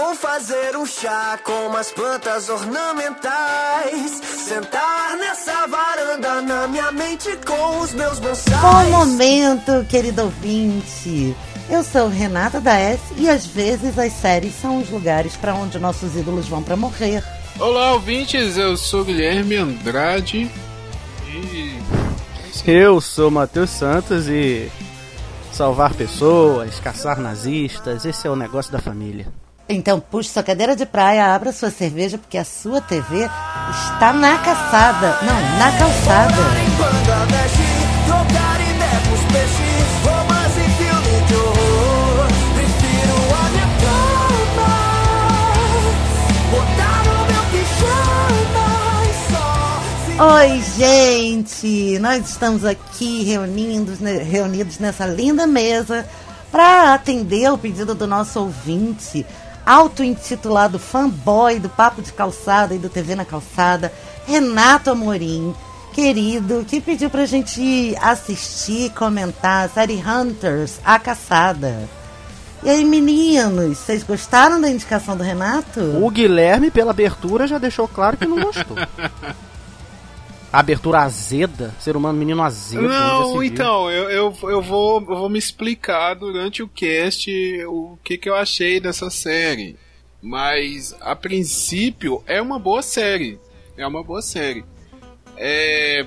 Vou fazer um chá com umas plantas ornamentais. Sentar nessa varanda na minha mente com os meus bonsais. Bom momento, querido ouvinte. Eu sou Renata da S e às vezes as séries são os lugares para onde nossos ídolos vão para morrer. Olá, ouvintes. Eu sou Guilherme Andrade e eu sou Matheus Santos e salvar pessoas, caçar nazistas, esse é o negócio da família. Então puxe sua cadeira de praia, abra sua cerveja, porque a sua TV está na caçada. Não, na calçada. Oi, gente! Nós estamos aqui reunidos, reunidos nessa linda mesa para atender o pedido do nosso ouvinte, auto-intitulado fanboy do Papo de Calçada e do TV na Calçada, Renato Amorim, querido, que pediu pra gente assistir, comentar a série Hunters, A Caçada. E aí, meninos, vocês gostaram da indicação do Renato? O Guilherme, pela abertura, já deixou claro que não gostou. abertura azeda, ser humano menino azedo. Não, então, eu, eu, eu, vou, eu vou me explicar durante o cast o que, que eu achei dessa série. Mas, a princípio, é uma boa série. É uma boa série. É,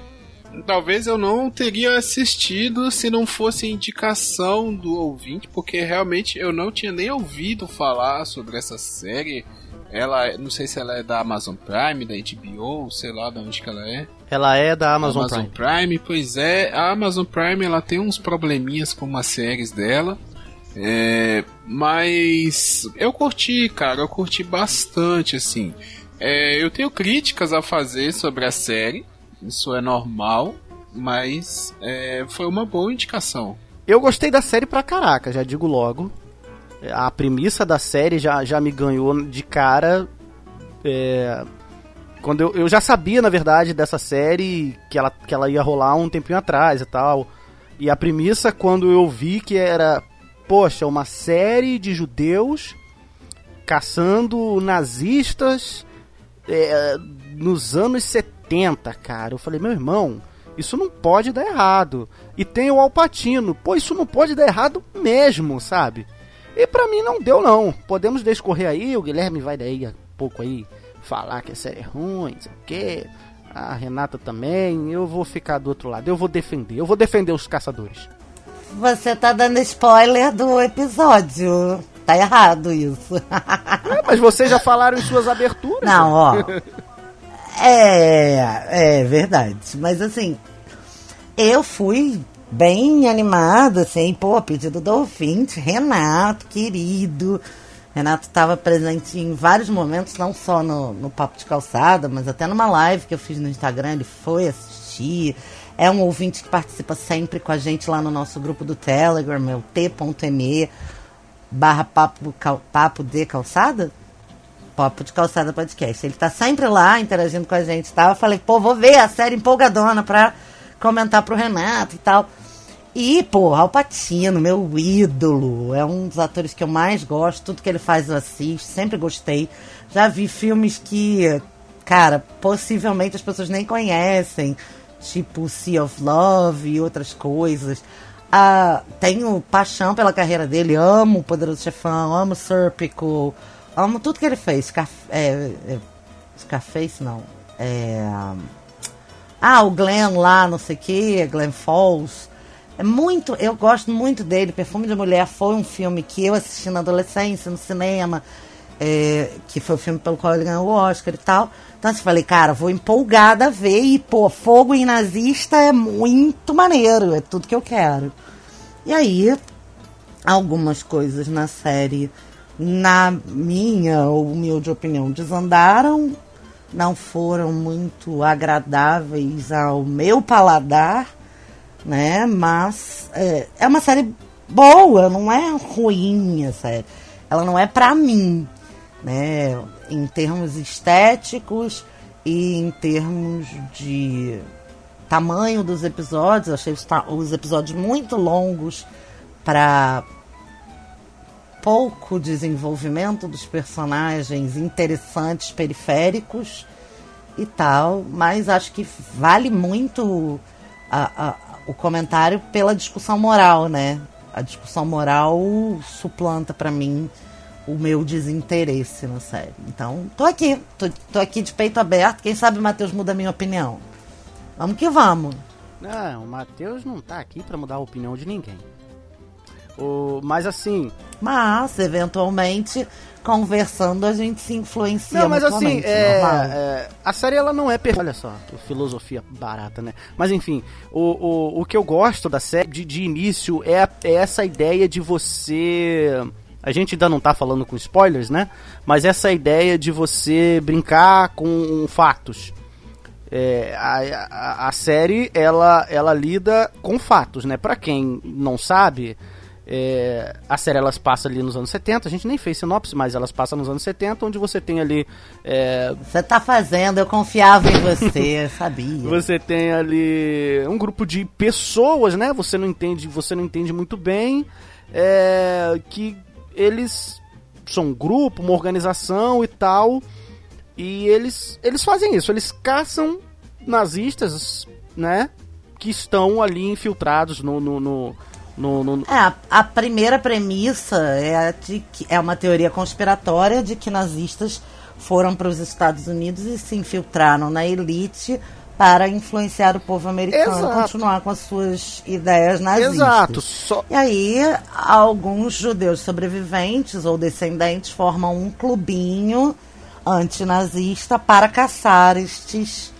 talvez eu não teria assistido se não fosse indicação do ouvinte, porque realmente eu não tinha nem ouvido falar sobre essa série. Ela, não sei se ela é da Amazon Prime, da HBO, sei lá de onde que ela é. Ela é da Amazon, Amazon Prime. Prime. Pois é, a Amazon Prime ela tem uns probleminhas com umas séries dela. É, mas eu curti, cara, eu curti bastante, assim. É, eu tenho críticas a fazer sobre a série, isso é normal, mas é, foi uma boa indicação. Eu gostei da série pra caraca, já digo logo a premissa da série já, já me ganhou de cara. É, quando eu, eu já sabia, na verdade, dessa série que ela, que ela ia rolar um tempinho atrás e tal. E a premissa, quando eu vi que era, poxa, uma série de judeus caçando nazistas é, nos anos 70, cara. Eu falei, meu irmão, isso não pode dar errado. E tem o Alpatino, pô, isso não pode dar errado mesmo, sabe? E para mim não deu não. Podemos descorrer aí, o Guilherme vai daí a pouco aí falar que a série é ruim, não sei o quê. A Renata também, eu vou ficar do outro lado, eu vou defender, eu vou defender os caçadores. Você tá dando spoiler do episódio. Tá errado isso. É, mas vocês já falaram em suas aberturas. Não, ó. É, é verdade. Mas assim, eu fui bem animada, assim, pô, pedido do ouvinte, Renato, querido. Renato estava presente em vários momentos, não só no, no Papo de Calçada, mas até numa live que eu fiz no Instagram, ele foi assistir. É um ouvinte que participa sempre com a gente lá no nosso grupo do Telegram, meu t.me barra papo, cal, papo de calçada? Papo de Calçada Podcast. Ele tá sempre lá interagindo com a gente e tal. Eu falei, pô, vou ver a série empolgadona pra comentar pro Renato e tal. E, pô, Alpatino, meu ídolo. É um dos atores que eu mais gosto. Tudo que ele faz eu assisto. Sempre gostei. Já vi filmes que, cara, possivelmente as pessoas nem conhecem. Tipo Sea of Love e outras coisas. Ah, tenho paixão pela carreira dele. Amo o Poderoso Chefão. Amo Serpico. Amo tudo que ele fez. Scarf é, é, Scarface, não. É... Ah, o Glenn lá, não sei o que. Glenn Falls. É muito, eu gosto muito dele. Perfume de Mulher foi um filme que eu assisti na adolescência, no cinema, é, que foi o filme pelo qual ele ganhou o Oscar e tal. Então, assim, falei, cara, vou empolgada a ver e, pô, fogo em nazista é muito maneiro, é tudo que eu quero. E aí, algumas coisas na série, na minha humilde opinião, desandaram, não foram muito agradáveis ao meu paladar né? Mas é, é uma série boa, não é ruim a série. Ela não é pra mim, né? Em termos estéticos e em termos de tamanho dos episódios, eu achei os, os episódios muito longos para pouco desenvolvimento dos personagens interessantes, periféricos e tal, mas acho que vale muito a, o comentário pela discussão moral, né? A discussão moral suplanta para mim o meu desinteresse na série. Então, tô aqui, tô, tô aqui de peito aberto. Quem sabe o Matheus muda a minha opinião. Vamos que vamos. Não, o Matheus não tá aqui para mudar a opinião de ninguém. O, mas assim. Mas, eventualmente, conversando, a gente se influencia Não, mas assim, é, é, a série ela não é perfeita. Olha só, filosofia barata, né? Mas enfim, o, o, o que eu gosto da série de, de início é, é essa ideia de você. A gente ainda não tá falando com spoilers, né? Mas essa ideia de você brincar com fatos. É, a, a, a série ela, ela lida com fatos, né? Pra quem não sabe, é, a série elas passa ali nos anos 70, a gente nem fez sinopse, mas elas passam nos anos 70, onde você tem ali. É, Você tá fazendo, eu confiava em você, eu sabia. você tem ali um grupo de pessoas, né? Você não entende, você não entende muito bem. é, que eles são um grupo, uma organização e tal. E eles, eles fazem isso, eles caçam nazistas, né? Que estão ali infiltrados no- no- no, no, no, É, a, a primeira premissa é, a de que, é uma teoria conspiratória de que nazistas foram para os Estados Unidos e se infiltraram na elite para influenciar o povo americano Exato. a continuar com as suas ideias nazistas. Exato, só, E aí, alguns judeus sobreviventes ou descendentes formam um clubinho antinazista para caçar estes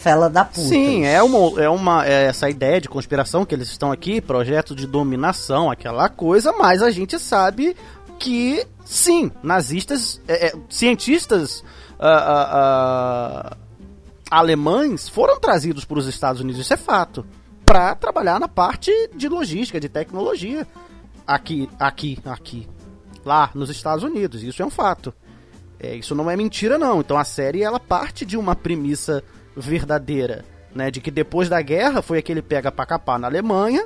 fela da puta. Sim, é uma, é uma é essa ideia de conspiração que eles estão aqui, projeto de dominação, aquela coisa, mas a gente sabe que sim, nazistas, é, é, cientistas ah, ah, ah, alemães foram trazidos para os Estados Unidos, isso é fato, para trabalhar na parte de logística, de tecnologia, aqui, aqui, aqui, lá nos Estados Unidos, isso é um fato. É, isso não é mentira não. Então a série ela parte de uma premissa verdadeira, né, de que depois da guerra foi aquele pega pra capar na Alemanha,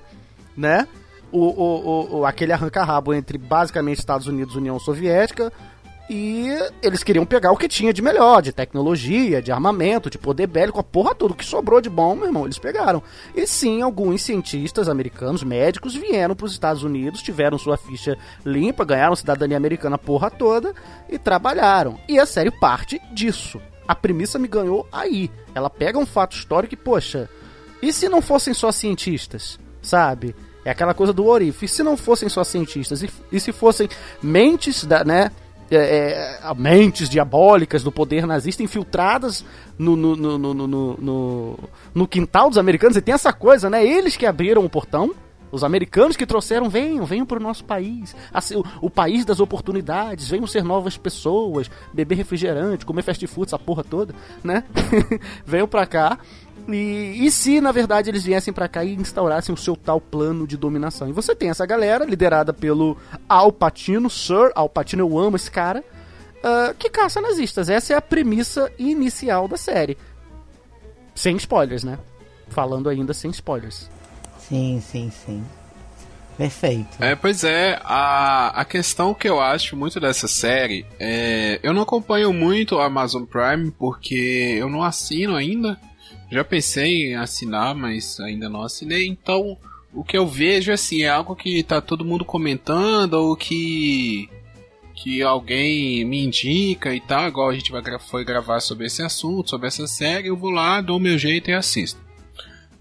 né? O, o, o, o- aquele arranca-rabo entre basicamente Estados Unidos e União Soviética e eles queriam pegar o que tinha de melhor, de tecnologia, de armamento, de poder bélico, a porra tudo que sobrou de bom, meu irmão, eles pegaram. E sim, alguns cientistas americanos, médicos, vieram para os Estados Unidos, tiveram sua ficha limpa, ganharam cidadania americana a porra toda e trabalharam. E a série parte disso. A premissa me ganhou aí. Ela pega um fato histórico e, poxa, e se não fossem só cientistas, sabe? É aquela coisa do Orif. E se não fossem só cientistas? E, e se fossem mentes, da, né? é, é, mentes diabólicas do poder nazista infiltradas no, no, no, no, no, no, no quintal dos americanos. E tem essa coisa, né? Eles que abriram o portão. Os americanos que trouxeram, venham, venham para o nosso país. Assim, o, o país das oportunidades, venham ser novas pessoas, beber refrigerante, comer fast food, essa porra toda, né? venham pra cá. E, e se, na verdade, eles viessem pra cá e instaurassem o seu tal plano de dominação? E você tem essa galera, liderada pelo Al Pacino, Sir Al Pacino, eu amo esse cara, ah, que caça nazistas. Essa é a premissa inicial da série. Sem spoilers, né? Falando ainda sem spoilers. Sim, sim, sim. Perfeito. É, pois é, a, a questão que eu acho muito dessa série é. Eu não acompanho muito a Amazon Prime porque eu não assino ainda. Já pensei em assinar, mas ainda não assinei. Então, o que eu vejo assim é algo que tá todo mundo comentando ou que que alguém me indica e tal, igual a gente vai foi gravar sobre esse assunto, sobre essa série, eu vou lá, dou meu jeito e assisto.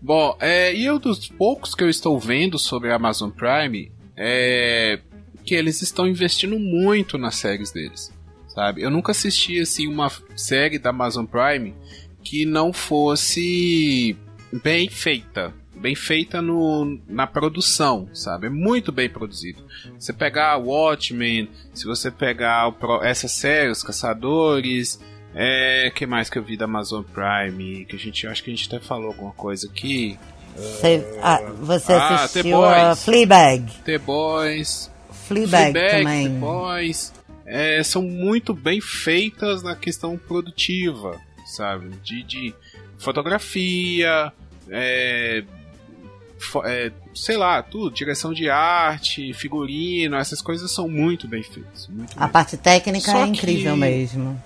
Bom, é, e eu dos poucos que eu estou vendo sobre a Amazon Prime é que eles estão investindo muito nas séries deles, sabe? Eu nunca assisti assim uma série da Amazon Prime que não fosse bem feita, bem feita no, na produção, sabe? É muito bem produzido. Você pegar Watchmen, se você pegar o pro- essa série, Os Caçadores, é, que mais que eu vi da Amazon Prime? Que a gente acho que a gente até falou alguma coisa aqui. Você, ah, você Ah, The assistiu a. Fleabag. The Boys, Fleabag, Fleabag, também. The Boys, é, são muito bem feitas na questão produtiva, sabe? De, de fotografia, é, é, sei lá, tudo, direção de arte, figurino, essas coisas são muito bem feitas. Muito a parte técnica só é incrível que, mesmo.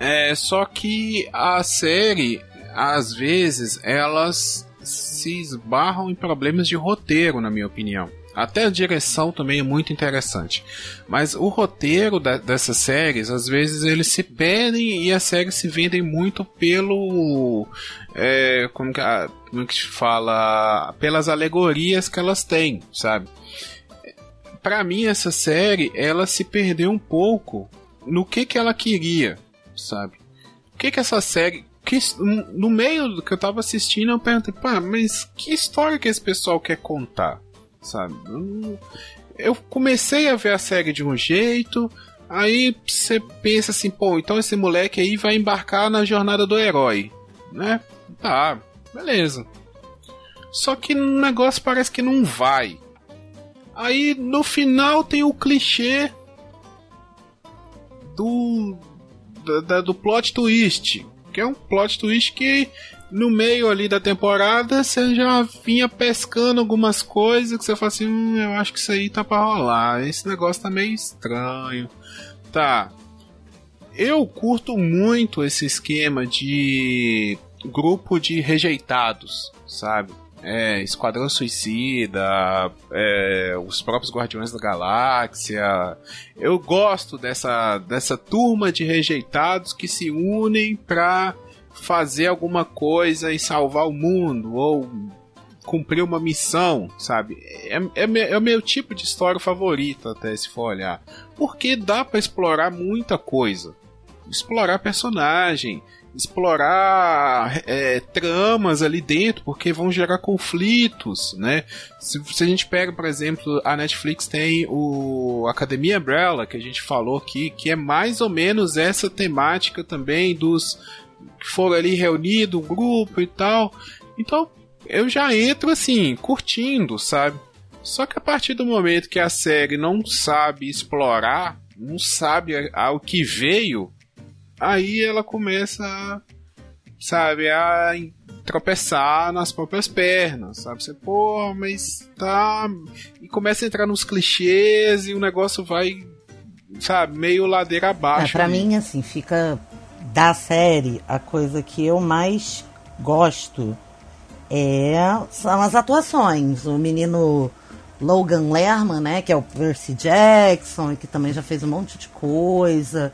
É, só que a série, às vezes, elas se esbarram em problemas de roteiro, na minha opinião. Até a direção também é muito interessante. Mas o roteiro da, dessas séries, às vezes, eles se perdem e as séries se vendem muito pelo. É, como, que, como que se fala? Pelas alegorias que elas têm, sabe? Para mim, essa série, ela se perdeu um pouco no que, que ela queria, sabe? O que, que essa série que, no meio do que eu tava assistindo, eu perguntei, pá, mas que história que esse pessoal quer contar? sabe? Eu comecei a ver a série de um jeito, aí você pensa assim, pô, então esse moleque aí vai embarcar na jornada do herói, né? Tá, beleza. Só que o negócio parece que não vai. Aí no final tem o clichê do da, do plot twist, que é um plot twist que no meio ali da temporada, você já vinha pescando algumas coisas que você fala assim, hum, eu acho que isso aí tá pra rolar. Esse negócio tá meio estranho. Tá. Eu curto muito esse esquema de grupo de rejeitados, sabe? É, Esquadrão Suicida, é, os próprios Guardiões da Galáxia. Eu gosto dessa, dessa turma de rejeitados que se unem pra fazer alguma coisa e salvar o mundo, ou cumprir uma missão, sabe? É, é, é o meu tipo de história favorito, até se for olhar. Porque dá para explorar muita coisa. Explorar personagem, explorar é, tramas ali dentro, porque vão gerar conflitos, né? Se, se, a gente pega, por exemplo, a Netflix tem o Academia Umbrella, que a gente falou aqui, que é mais ou menos essa temática também dos que foram ali reunido, um grupo e tal. Então, eu já entro assim, curtindo, sabe? Só que a partir do momento que a série não sabe explorar, não sabe ao que veio, aí ela começa, a, sabe, a tropeçar nas próprias pernas, sabe? Você, pô, mas tá. E começa a entrar nos clichês e o negócio vai, sabe, meio ladeira abaixo. É, pra ali. mim, assim, fica da série, a coisa que eu mais gosto é, são as atuações. O menino Logan Lerman, né, que é o Percy Jackson, que também já fez um monte de coisa.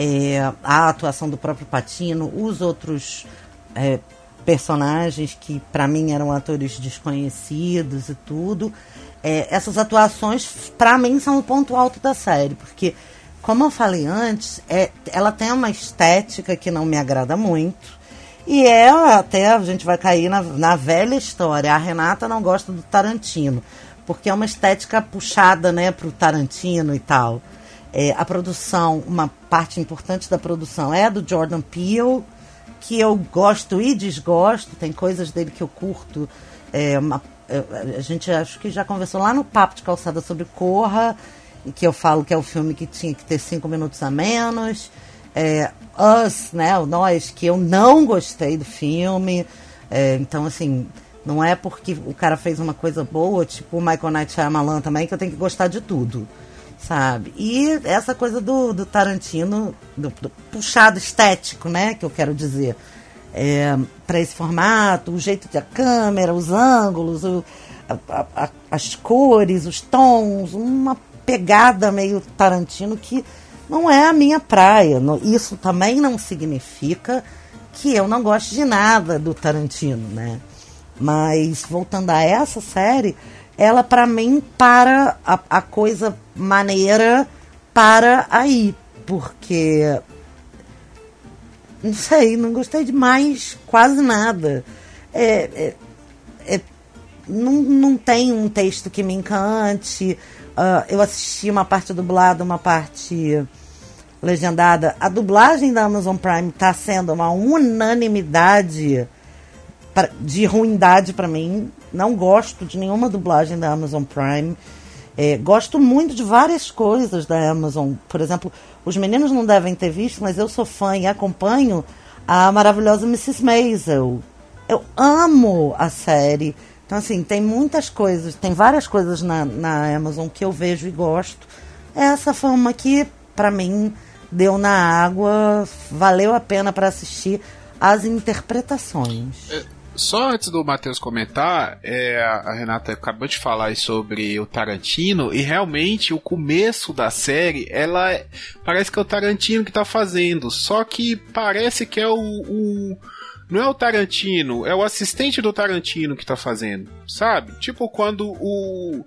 É, a atuação do próprio Patino, os outros é, personagens que para mim eram atores desconhecidos e tudo. É, essas atuações, para mim, são o ponto alto da série, porque como eu falei antes, é, ela tem uma estética que não me agrada muito. E é até a gente vai cair na, na velha história. A Renata não gosta do Tarantino, porque é uma estética puxada né, o Tarantino e tal. É, a produção, uma parte importante da produção é do Jordan Peele, que eu gosto e desgosto. Tem coisas dele que eu curto. É, uma, é, a gente acho que já conversou lá no Papo de Calçada sobre Corra que eu falo que é o filme que tinha que ter cinco minutos a menos. É, Us, né, o Nós, que eu não gostei do filme. É, então, assim, não é porque o cara fez uma coisa boa, tipo o Michael Knight Shyamalan também, que eu tenho que gostar de tudo, sabe? E essa coisa do, do Tarantino, do, do puxado estético, né, que eu quero dizer, é, para esse formato, o jeito da câmera, os ângulos, o, a, a, as cores, os tons, uma pegada meio Tarantino que não é a minha praia. Isso também não significa que eu não gosto de nada do Tarantino, né? Mas voltando a essa série, ela para mim para a, a, coisa maneira para aí, porque não sei, não gostei de mais quase nada. É, é, é, não, não tem um texto que me encante. Uh, eu assisti uma parte dublada, uma parte legendada. A dublagem da Amazon Prime está sendo uma unanimidade pra, de ruindade para mim. Não gosto de nenhuma dublagem da Amazon Prime. É, gosto muito de várias coisas da Amazon. Por exemplo, os meninos não devem ter visto, mas eu sou fã e acompanho a maravilhosa Mrs. Maisel. Eu amo a série Então, assim, tem muitas coisas, tem várias coisas na, na Amazon que eu vejo e gosto. Essa forma que, para mim, deu na água, valeu a pena para assistir as interpretações. É, só antes do Matheus comentar, é, a Renata acabou de falar sobre o Tarantino e realmente o começo da série, ela é, parece que é o Tarantino que tá fazendo, só que parece que é o, o não é o Tarantino, é o assistente do Tarantino que tá fazendo, sabe? Tipo quando o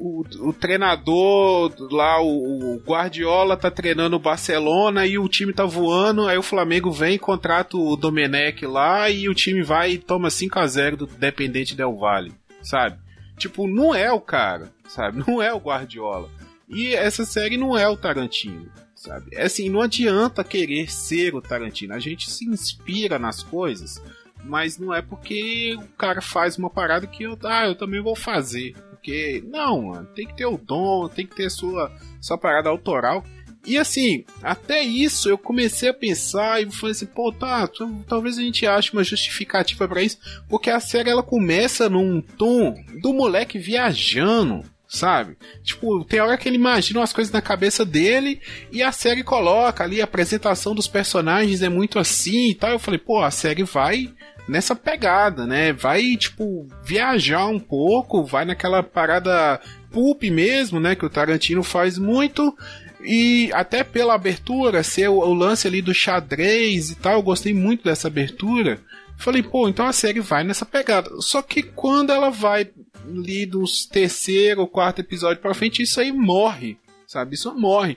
o, o treinador lá, o, o, Guardiola tá treinando o Barcelona e o time tá voando, aí o Flamengo vem, contrata o Domenech lá e o time vai e toma 5 a 0 do Dependente Del Valle, sabe? Tipo, não é o cara, sabe? Não é o Guardiola. E essa série não é o Tarantino, sabe? É assim, não adianta querer ser o Tarantino. A gente se inspira nas coisas, mas não é porque o cara faz uma parada que eu, ah, eu também vou fazer porque. Não, mano, tem que ter o dom, tem que ter sua, sua parada autoral. E assim, até isso eu comecei a pensar e falei assim, pô, tá, talvez a gente ache uma justificativa para isso, porque a série ela começa num tom do moleque viajando, sabe? Tipo, tem hora que ele imagina umas coisas na cabeça dele e a série coloca ali a apresentação dos personagens é muito assim e tal. Eu falei, pô, a série vai nessa pegada, né? Vai, tipo, viajar um pouco, vai naquela parada pulp mesmo, né? Que o Tarantino faz muito. E até pela abertura, ser o, lance ali do xadrez e tal, eu gostei muito dessa abertura. Falei, pô, então a série vai nessa pegada. Só que quando ela vai ali dos terceiro ou quarto episódio pra frente, isso aí morre, sabe? Isso morre.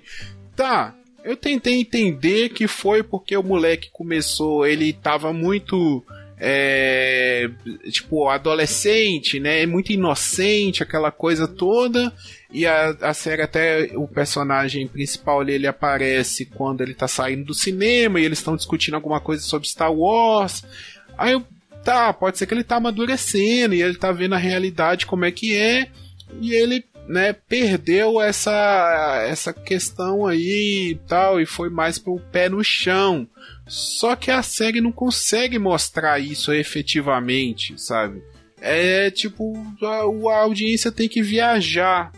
Tá, eu tentei entender que foi porque o moleque começou, ele tava muito é, tipo, adolescente, né? É muito inocente, aquela coisa toda. E a, a série até o personagem principal ali, ele aparece quando ele tá saindo do cinema e eles estão discutindo alguma coisa sobre Star Wars. Aí eu, tá, pode ser que ele tá amadurecendo e ele tá vendo a realidade como é que é. E ele né, perdeu essa essa questão aí e tal e foi mais pro pé no chão. Só que a série não consegue mostrar isso efetivamente, sabe? É tipo, a, a audiência tem que viajar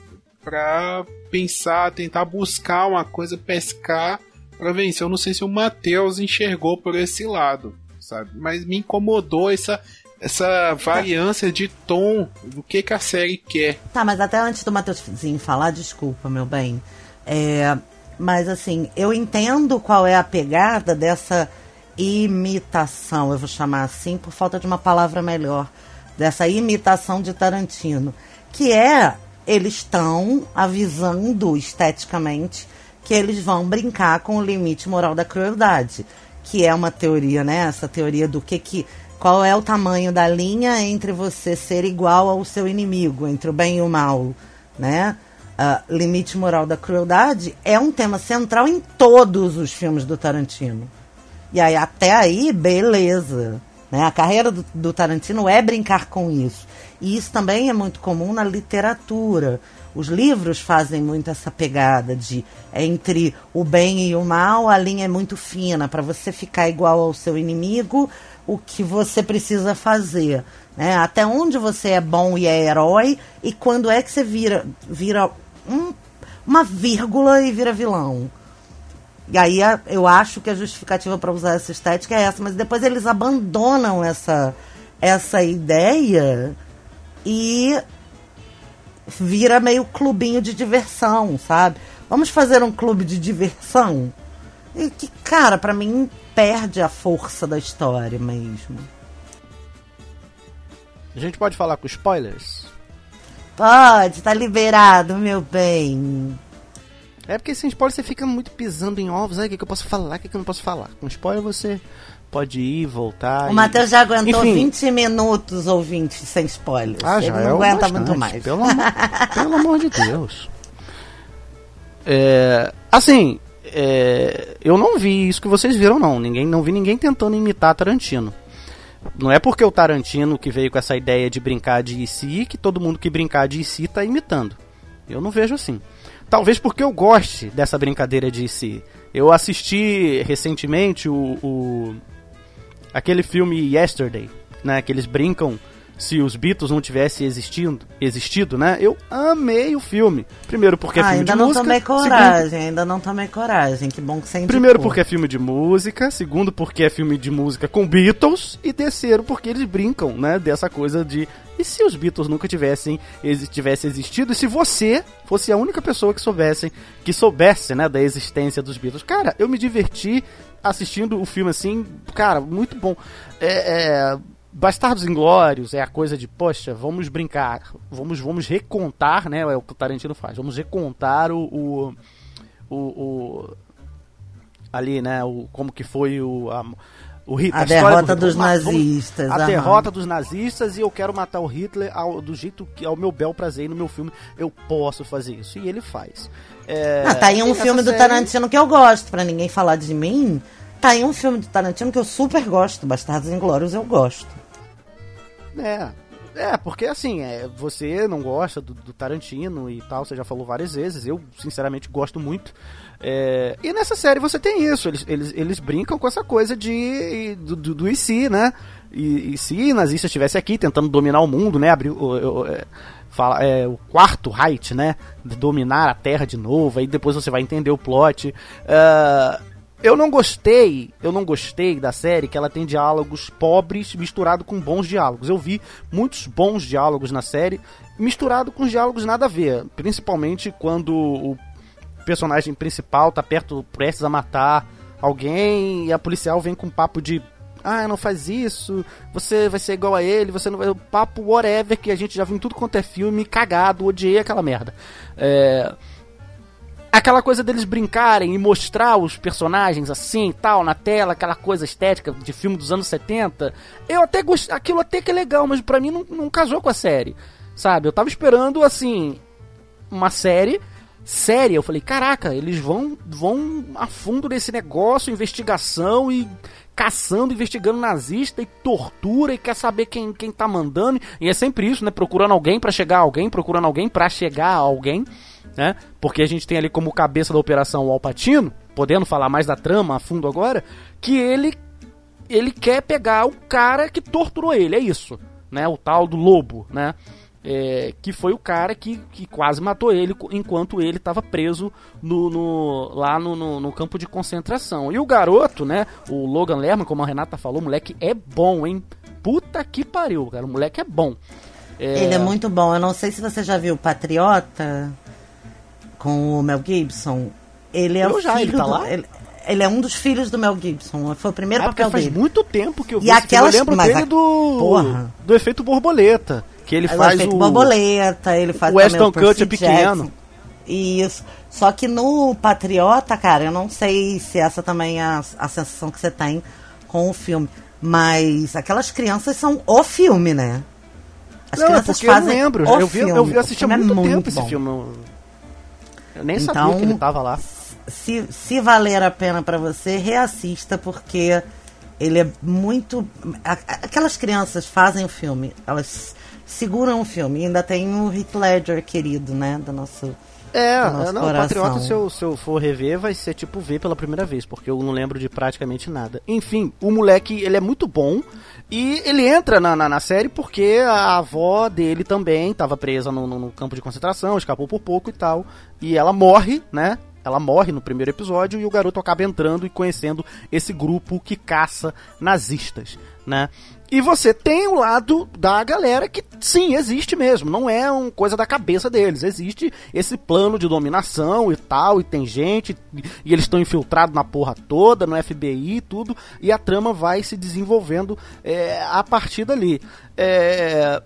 pra pensar, tentar buscar uma coisa, pescar pra vencer. Eu não sei se o Matheus enxergou por esse lado, sabe? Mas me incomodou essa, essa variância de tom do que, que a série quer. Tá, mas até antes do Matheusinho falar, desculpa, meu bem. É, mas assim, eu entendo qual é a pegada dessa imitação, eu vou chamar assim, por falta de uma palavra melhor, dessa imitação de Tarantino, que é eles estão avisando esteticamente que eles vão brincar com o limite moral da crueldade, que é uma teoria, né? Essa teoria do que que qual é o tamanho da linha entre você ser igual ao seu inimigo, entre o bem e o mal, né? uh, limite moral da crueldade é um tema central em todos os filmes do Tarantino. E aí, até aí, beleza. Né? A carreira do, do Tarantino é brincar com isso. E isso também é muito comum na literatura. Os livros fazem muito essa pegada de entre o bem e o mal, a linha é muito fina. Para você ficar igual ao seu inimigo, o que você precisa fazer. Né? Até onde você é bom e é herói, e quando é que você vira, vira um, uma vírgula e vira vilão. E aí eu acho que a justificativa para usar essa estética é essa, mas depois eles abandonam essa, essa ideia e vira meio clubinho de diversão, sabe? Vamos fazer um clube de diversão? E que, cara, para mim perde a força da história mesmo. A gente pode falar com spoilers? Pode, tá liberado, meu bem. É porque sem spoiler você fica muito pisando em ovos. Aí, o que, que eu posso falar? O que, que eu não posso falar? Com spoiler você pode ir, voltar. O e... Matheus já aguentou Enfim. 20 minutos ou 20 sem spoilers. Ah, já Ele não é aguenta bastante, muito mais. Pelo amor, pelo amor de Deus. É, assim, é, eu não vi isso que vocês viram, não. Ninguém, não vi ninguém tentando imitar Tarantino. Não é porque o Tarantino que veio com essa ideia de brincar de IC que todo mundo que brincar de IC tá imitando. Eu não vejo assim. Talvez porque eu goste dessa brincadeira de IC. Eu assisti recentemente o, o aquele filme Yesterday, né, que eles brincam se os Beatles não tivessem existindo, existido, né? Eu amei o filme. Primeiro porque é Ah, filme ainda de não música. tomei segundo- coragem, ainda não tomei coragem. Que bom que você indicou. Primeiro porque é filme de música, segundo porque é filme de música com Beatles e terceiro porque eles brincam, né, dessa coisa de e se os Beatles nunca tivessem tivesse existido e se você fosse a única pessoa que soubesse que soubesse, né, da existência dos Beatles. Cara, eu me diverti assistindo o filme assim, cara, muito bom. É, é, Bastardos Inglórios é a coisa de, poxa, vamos brincar, vamos vamos recontar, né, é o que o Tarantino faz. Vamos recontar o, o o, o- ali, né, o, como que foi o a, o Hitler, A história derrota do- dos vamos- nazistas, A aham. derrota dos nazistas e eu quero matar o Hitler ao- do jeito que ao meu bel prazer e no meu filme eu posso fazer isso. E ele faz. É, Ah, tá aí um filme do série- Tarantino que eu gosto, pra ninguém falar de mim. Tá aí um filme do Tarantino que eu super gosto. Bastardos Inglórios eu gosto. É. É, porque assim, é, você não gosta do, do Tarantino e tal, você já falou várias vezes, eu sinceramente gosto muito. É, e nessa série você tem isso, eles, eles, eles brincam com essa coisa de do, do, do se, né? E, e se nazista estivesse aqui tentando dominar o mundo, né? Abrir, o, o- é, fala, é, o quarto Reich, né? De dominar a Terra de novo, aí depois você vai entender o plot. Ah, eu não gostei, eu não gostei da série que ela tem diálogos pobres misturado com bons diálogos. Eu vi muitos bons diálogos na série misturado com diálogos nada a ver, principalmente quando o personagem principal tá perto, prestes a matar alguém e a policial vem com um papo de ah, não faz isso, você vai ser igual a ele, você não vai. O papo whatever que a gente já viu em tudo quanto é filme, cagado, odiei aquela merda. É aquela coisa deles brincarem e mostrar os personagens assim tal na tela, aquela coisa estética de filme dos anos 70. Eu até gostei, aquilo até que é legal, mas pra mim não, não casou com a série. Sabe? Eu tava esperando assim uma série séria. Eu falei, caraca, eles vão vão a fundo nesse negócio, investigação e caçando, investigando nazista e tortura e quer saber quem, quem tá mandando. E é sempre isso, né? Procurando alguém pra chegar a alguém, procurando alguém pra chegar a alguém, né? Porque a gente tem ali como cabeça da operação o Alpatino, podendo falar mais da trama a fundo agora, que ele ele quer pegar o cara que torturou ele, é isso, né? O tal do lobo, né? É, que foi o cara que, que quase matou ele enquanto ele estava preso no, no- lá no, no- no campo de concentração. E o garoto, né? O Logan Lerman, como a Renata falou, o moleque é bom, hein? Puta que pariu, cara. O moleque é bom. Ele é muito bom. Eu não sei se você já viu Patriota com o Mel Gibson. Ele é Eu o já, filho ele tá do- lá? Ele, ele é um dos filhos do Mel Gibson. Foi o primeiro É porque papel faz dele. muito tempo que eu vi E aquelas- Eu lembro dele a- do, Porra. do efeito borboleta. Que ele faz efeito o... borboleta, ele faz o Percy Kutcher pequeno. Isso. Só que no Patriota, cara, eu não sei se essa também é a, a sensação que você tem com o filme. Mas aquelas crianças são o filme, né? As não, é crianças porque eu fazem lembro. Eu vi, eu vi assisti há é muito, tempo esse filme. Eu- nem Então, sabia que ele tava lá. se, se valer a pena pra você, reassista, porque ele é muito. aquelas crianças fazem o filme, elas seguram o filme. E ainda tem o Heath Ledger, querido, né? Do nosso. É, do nosso não, coração. Patriota, se eu, se eu for rever, vai ser tipo ver pela primeira vez, porque eu não lembro de praticamente nada. Enfim, o moleque, ele é muito bom, e ele entra na, na, na série porque a avó dele também estava presa no, no- no campo de concentração, escapou por pouco e tal, e ela morre, né? Ela morre no primeiro episódio e o garoto acaba entrando e conhecendo esse grupo que caça nazistas, né? E você tem o lado da galera que sim, existe mesmo, não é uma coisa da cabeça deles, existe esse plano de dominação e tal, e tem gente, e eles estão infiltrados na porra toda, no FBI e tudo, e a trama vai se desenvolvendo é, a partir dali. É,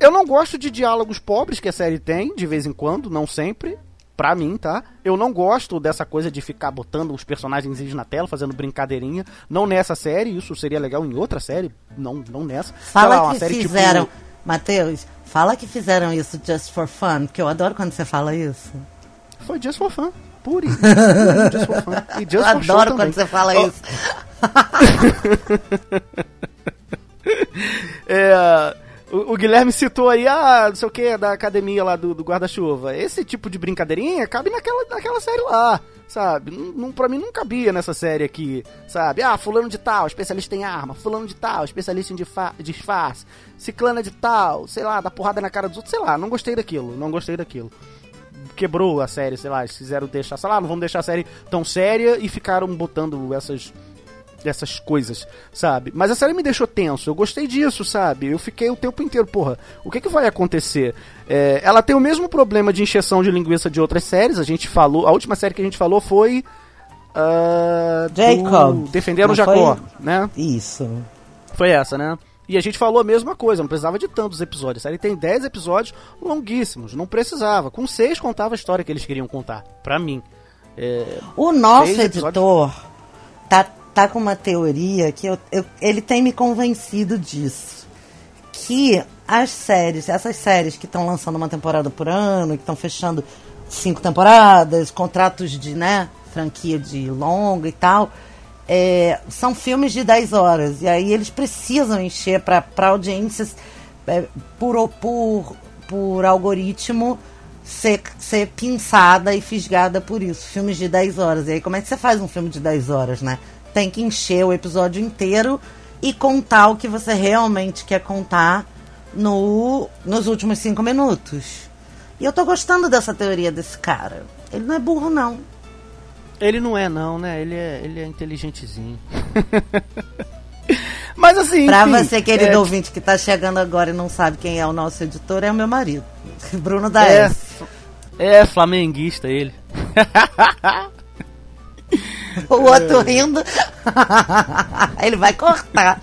eu não gosto de diálogos pobres que a série tem, de vez em quando, não sempre. Pra mim, tá? Eu não gosto dessa coisa de ficar botando os personagens na tela, fazendo brincadeirinha. Não nessa série, isso seria legal em outra série, não, não nessa. Fala lá, que série tipo- fizeram. Matheus, fala que fizeram isso just for fun, porque eu adoro quando você fala isso. Foi Just for Fun. Puri. Just for Fun. E Just eu for adoro também. quando você fala Ó, isso. É, o, o, Guilherme citou aí, ah, não sei o que, da academia lá do, do guarda-chuva. Esse tipo de brincadeirinha cabe naquela, naquela série lá, sabe? Não, pra mim não cabia nessa série aqui, sabe? Ah, fulano de tal, especialista em arma. Fulano de tal, especialista em disfarce. Ciclana de tal, sei lá, dá porrada na cara dos outros, sei lá. Não gostei daquilo, não gostei daquilo quebrou a série, sei lá, eles quiseram deixar, sei lá, não vamos deixar a série tão séria e ficaram botando essas dessas coisas, sabe? Mas a série me deixou tenso, eu gostei disso, sabe? Eu fiquei o tempo inteiro, porra, o que que vai acontecer? É, ela tem o mesmo problema de encheção de linguiça de outras séries, a gente falou, a última série que a gente falou foi... Uh, Jacob. Defenderam o Jacó, foi... né? Isso. Foi essa, né? E a gente falou a mesma coisa, não precisava de tantos episódios. Série tem 10 episódios longuíssimos, não precisava. Com 6 contava a história que eles queriam contar, pra mim. É, o nosso editor tá tá com uma teoria que eu, eu, ele tem me convencido disso. Que as séries, essas séries que estão lançando uma temporada por ano, que estão fechando cinco temporadas, contratos de, né, franquia de longa e tal, é, são filmes de 10 horas. E aí eles precisam encher para audiências é, por, por, por algoritmo ser, ser pinçada e fisgada por isso. Filmes de 10 horas. E aí como é que você faz um filme de 10 horas, né? Tem que encher o episódio inteiro e contar o que você realmente quer contar no, nos últimos cinco minutos. E eu tô gostando dessa teoria desse cara. Ele não é burro, não. Ele não é, não, né? Ele é, ele é inteligentezinho. Mas assim. Pra enfim, você, querido é... ouvinte, que tá chegando agora e não sabe quem é o nosso editor, é o meu marido, Bruno da é, é flamenguista ele. o outro rindo. Ele vai cortar.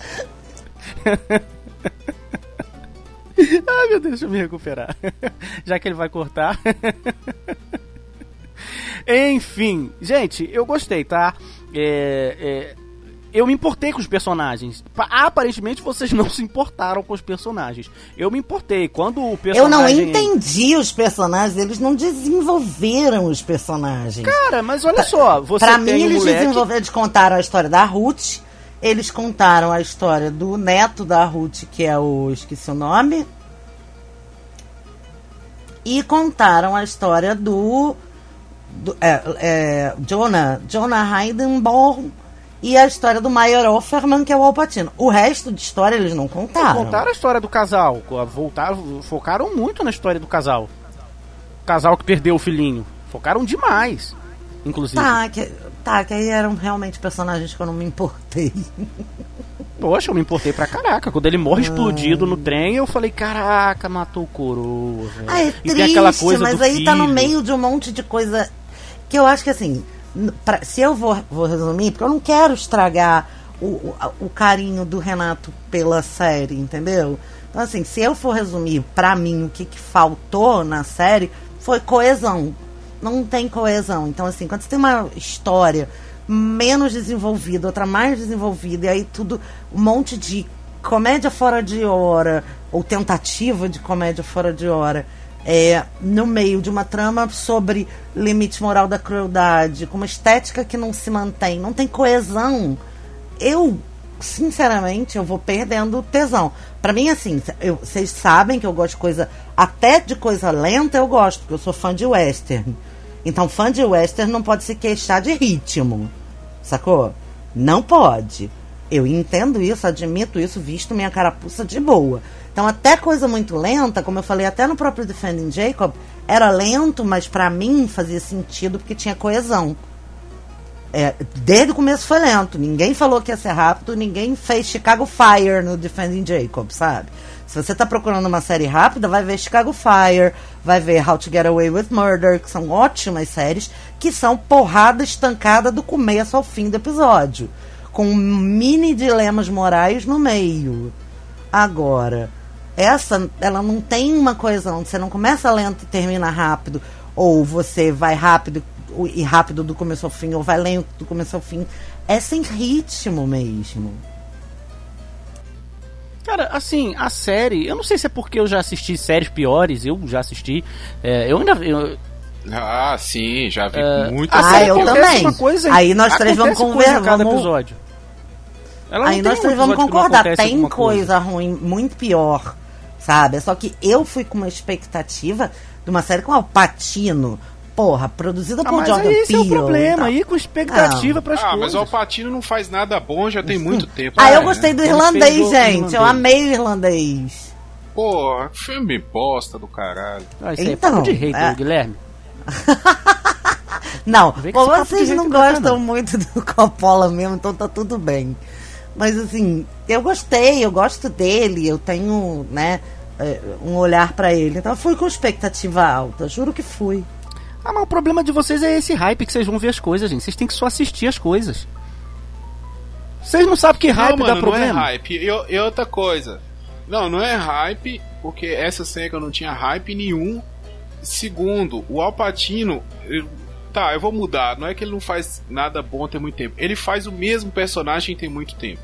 Ai meu Deus, deixa eu me recuperar. Já que ele vai cortar. Enfim, gente, eu gostei, tá? É, é, eu me importei com os personagens. Aparentemente vocês não se importaram com os personagens. Eu me importei. Quando o personagem. Eu não entendi os personagens, eles não desenvolveram os personagens. Cara, mas olha só. Você pra mim, um eles moleque... desenvolveram, eles contaram a história da Ruth. Eles contaram a história do neto da Ruth, que é o. Esqueci o nome. E contaram a história do. do é, é, Jonah, Jonah Heidenborn e a história do Mayor Offerman, que é o Alpatino. O resto de história eles não contaram. contaram a história do casal. Voltaram, focaram muito na história do casal. O casal que perdeu o filhinho. Focaram demais, inclusive. Tá, que, tá, que aí eram realmente personagens que eu não me importei. Poxa, eu me importei pra caraca. Quando ele morre explodido no trem, eu falei, caraca, matou o coroa. Ah, é triste, mas aí filho. tá no meio de um monte de coisa que eu acho que assim pra, se eu vou, vou resumir, porque eu não quero estragar o, o, o, carinho do Renato pela série, entendeu? Então, assim, se eu for resumir para mim o que, que faltou na série, foi coesão. Não tem coesão. Então, assim, quando você tem uma história menos desenvolvida, outra mais desenvolvida, e aí tudo, um monte de comédia fora de hora, ou tentativa de comédia fora de hora, é, no meio de uma trama sobre limite moral da crueldade, com uma estética que não se mantém, não tem coesão, eu, sinceramente, eu vou perdendo tesão. Para mim, assim, vocês sabem que eu gosto de coisa, até de coisa lenta eu gosto, porque eu sou fã de western. Então, fã de western não pode se queixar de ritmo, sacou? Não pode. Eu entendo isso, admito isso, visto minha carapuça de boa. Então, até coisa muito lenta, como eu falei até no próprio Defending Jacob, era lento, mas para mim fazia sentido porque tinha coesão. É, desde o começo foi lento. Ninguém falou que ia ser rápido, ninguém fez Chicago Fire no Defending Jacob, sabe? Se você tá procurando uma série rápida, vai ver Chicago Fire, vai ver How to Get Away with Murder, que são ótimas séries, que são porrada estancada do começo ao fim do episódio. Com mini dilemas morais no meio. Agora, essa, ela não tem uma coesão. Você não começa lento e termina rápido. Ou você vai rápido e rápido do começo ao fim, ou vai lento do começo ao fim. É sem ritmo mesmo. Cara, assim, a série, eu não sei se é porque eu já assisti séries piores, eu já assisti. É, eu ainda. Eu, ah, sim, já vi é, muito. Ah, eu também. Coisa, Aí nós três vamos conversar. cada episódio. Aí nós três vamos concordar. Tem coisa, coisa ruim, muito pior sabe? Só que eu fui com uma expectativa de uma série com Alpatino. Porra, produzida Ah, por Jordan aí esse é o Peele problema, aí com expectativa pras Ah, coisas. mas o Alpatino não faz nada bom já tem muito tempo. Ah, eu né? gostei do Ele irlandês, gente. Eu amei o irlandês. Pô, filme bosta do caralho. Ah, isso aí é Então, papo de hater, é. Guilherme. Não, pô, vocês não gostam não. muito do Coppola mesmo, então tá tudo bem. Mas assim, eu gostei, eu gosto dele, eu tenho, né, eh, um olhar pra ele. Então eu fui com expectativa alta, juro que fui. Ah, mas o problema de vocês é esse hype que vocês vão ver as coisas, gente. Vocês têm que só assistir as coisas. Vocês não sabem que hype não, dá mano, problema. não é hype. E, e outra coisa. Não, não é hype, porque essa série eu não tinha hype nenhum. Segundo, o Alpatino. Tá, eu vou mudar. Não é que ele não faz nada bom tem muito tempo. Ele faz o mesmo personagem tem muito tempo.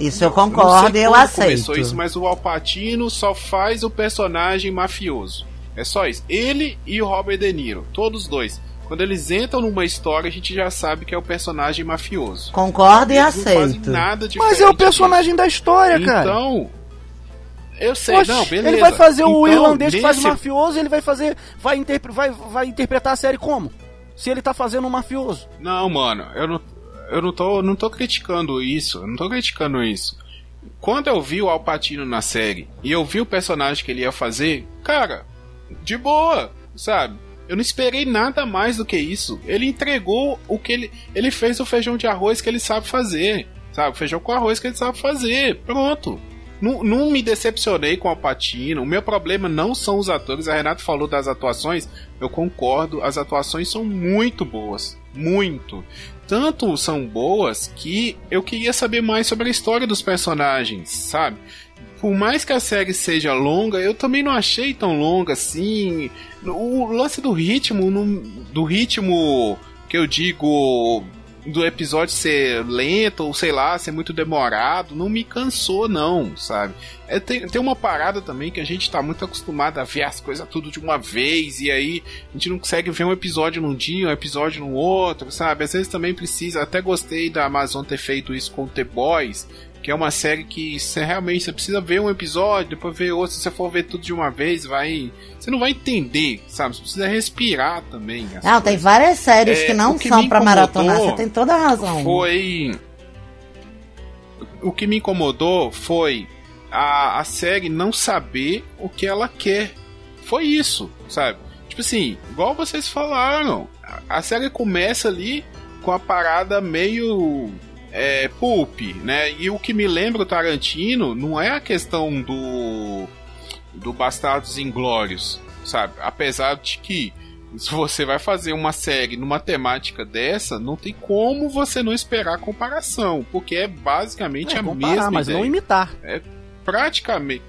Isso eu concordo e eu aceito. começou isso, mas o Alpatino só faz o personagem mafioso. É só isso. Ele e o Robert De Niro, todos dois. Quando eles entram numa história, a gente já sabe que é o personagem mafioso. Concordo e Eles não fazem aceito. nada diferente. Mas é o personagem da história, cara. Então, eu sei, Oxe, não, beleza. Ele vai fazer o Então, irlandês que faz o nesse- mafioso, ele vai fazer. Vai, interpre- vai, vai interpretar a série como? Se ele tá fazendo um mafioso. Não, mano, eu não, eu não tô, não tô criticando isso. Não tô criticando isso. Quando eu vi o Alpatino na série e eu vi o personagem que ele ia fazer, cara, de boa, sabe? Eu não esperei nada mais do que isso. Ele entregou o que ele. Ele fez o feijão de arroz que ele sabe fazer. Sabe? O feijão com arroz que ele sabe fazer. Pronto. Não, não me decepcionei com o Alpatino. O meu problema não são os atores. A Renata falou das atuações. Eu concordo. As atuações são muito boas. Muito. Tanto são boas que eu queria saber mais sobre a história dos personagens, sabe? Por mais que a série seja longa, eu também não achei tão longa assim. O lance do ritmo, do ritmo que eu digo do episódio ser lento ou sei lá, ser muito demorado, não me cansou não, sabe? É, tem, tem uma parada também que a gente tá muito acostumado a ver as coisas tudo de uma vez e aí a gente não consegue ver um episódio num dia, um episódio no outro, sabe? Às vezes também precisa, até gostei da Amazon ter feito isso com The Boys, que é uma série que você realmente você precisa ver um episódio, depois ver outro, se você for ver tudo de uma vez, vai, você não vai entender, sabe? Você precisa respirar também. Não, tem coisas. várias séries É, que não que são pra maratonar, você tem toda a razão. Foi. O que me incomodou foi a, a série não saber o que ela quer. Foi isso, sabe? Tipo assim, igual vocês falaram, a, a série começa ali com a parada meio. É, pulp, né? E o que me lembra o Tarantino não é a questão do. do Bastardos Inglórios, sabe? Apesar de que se você vai fazer uma série numa temática dessa, não tem como você não esperar comparação, porque é basicamente É, a comparar, mesma mas ideia. não imitar. Praticamente.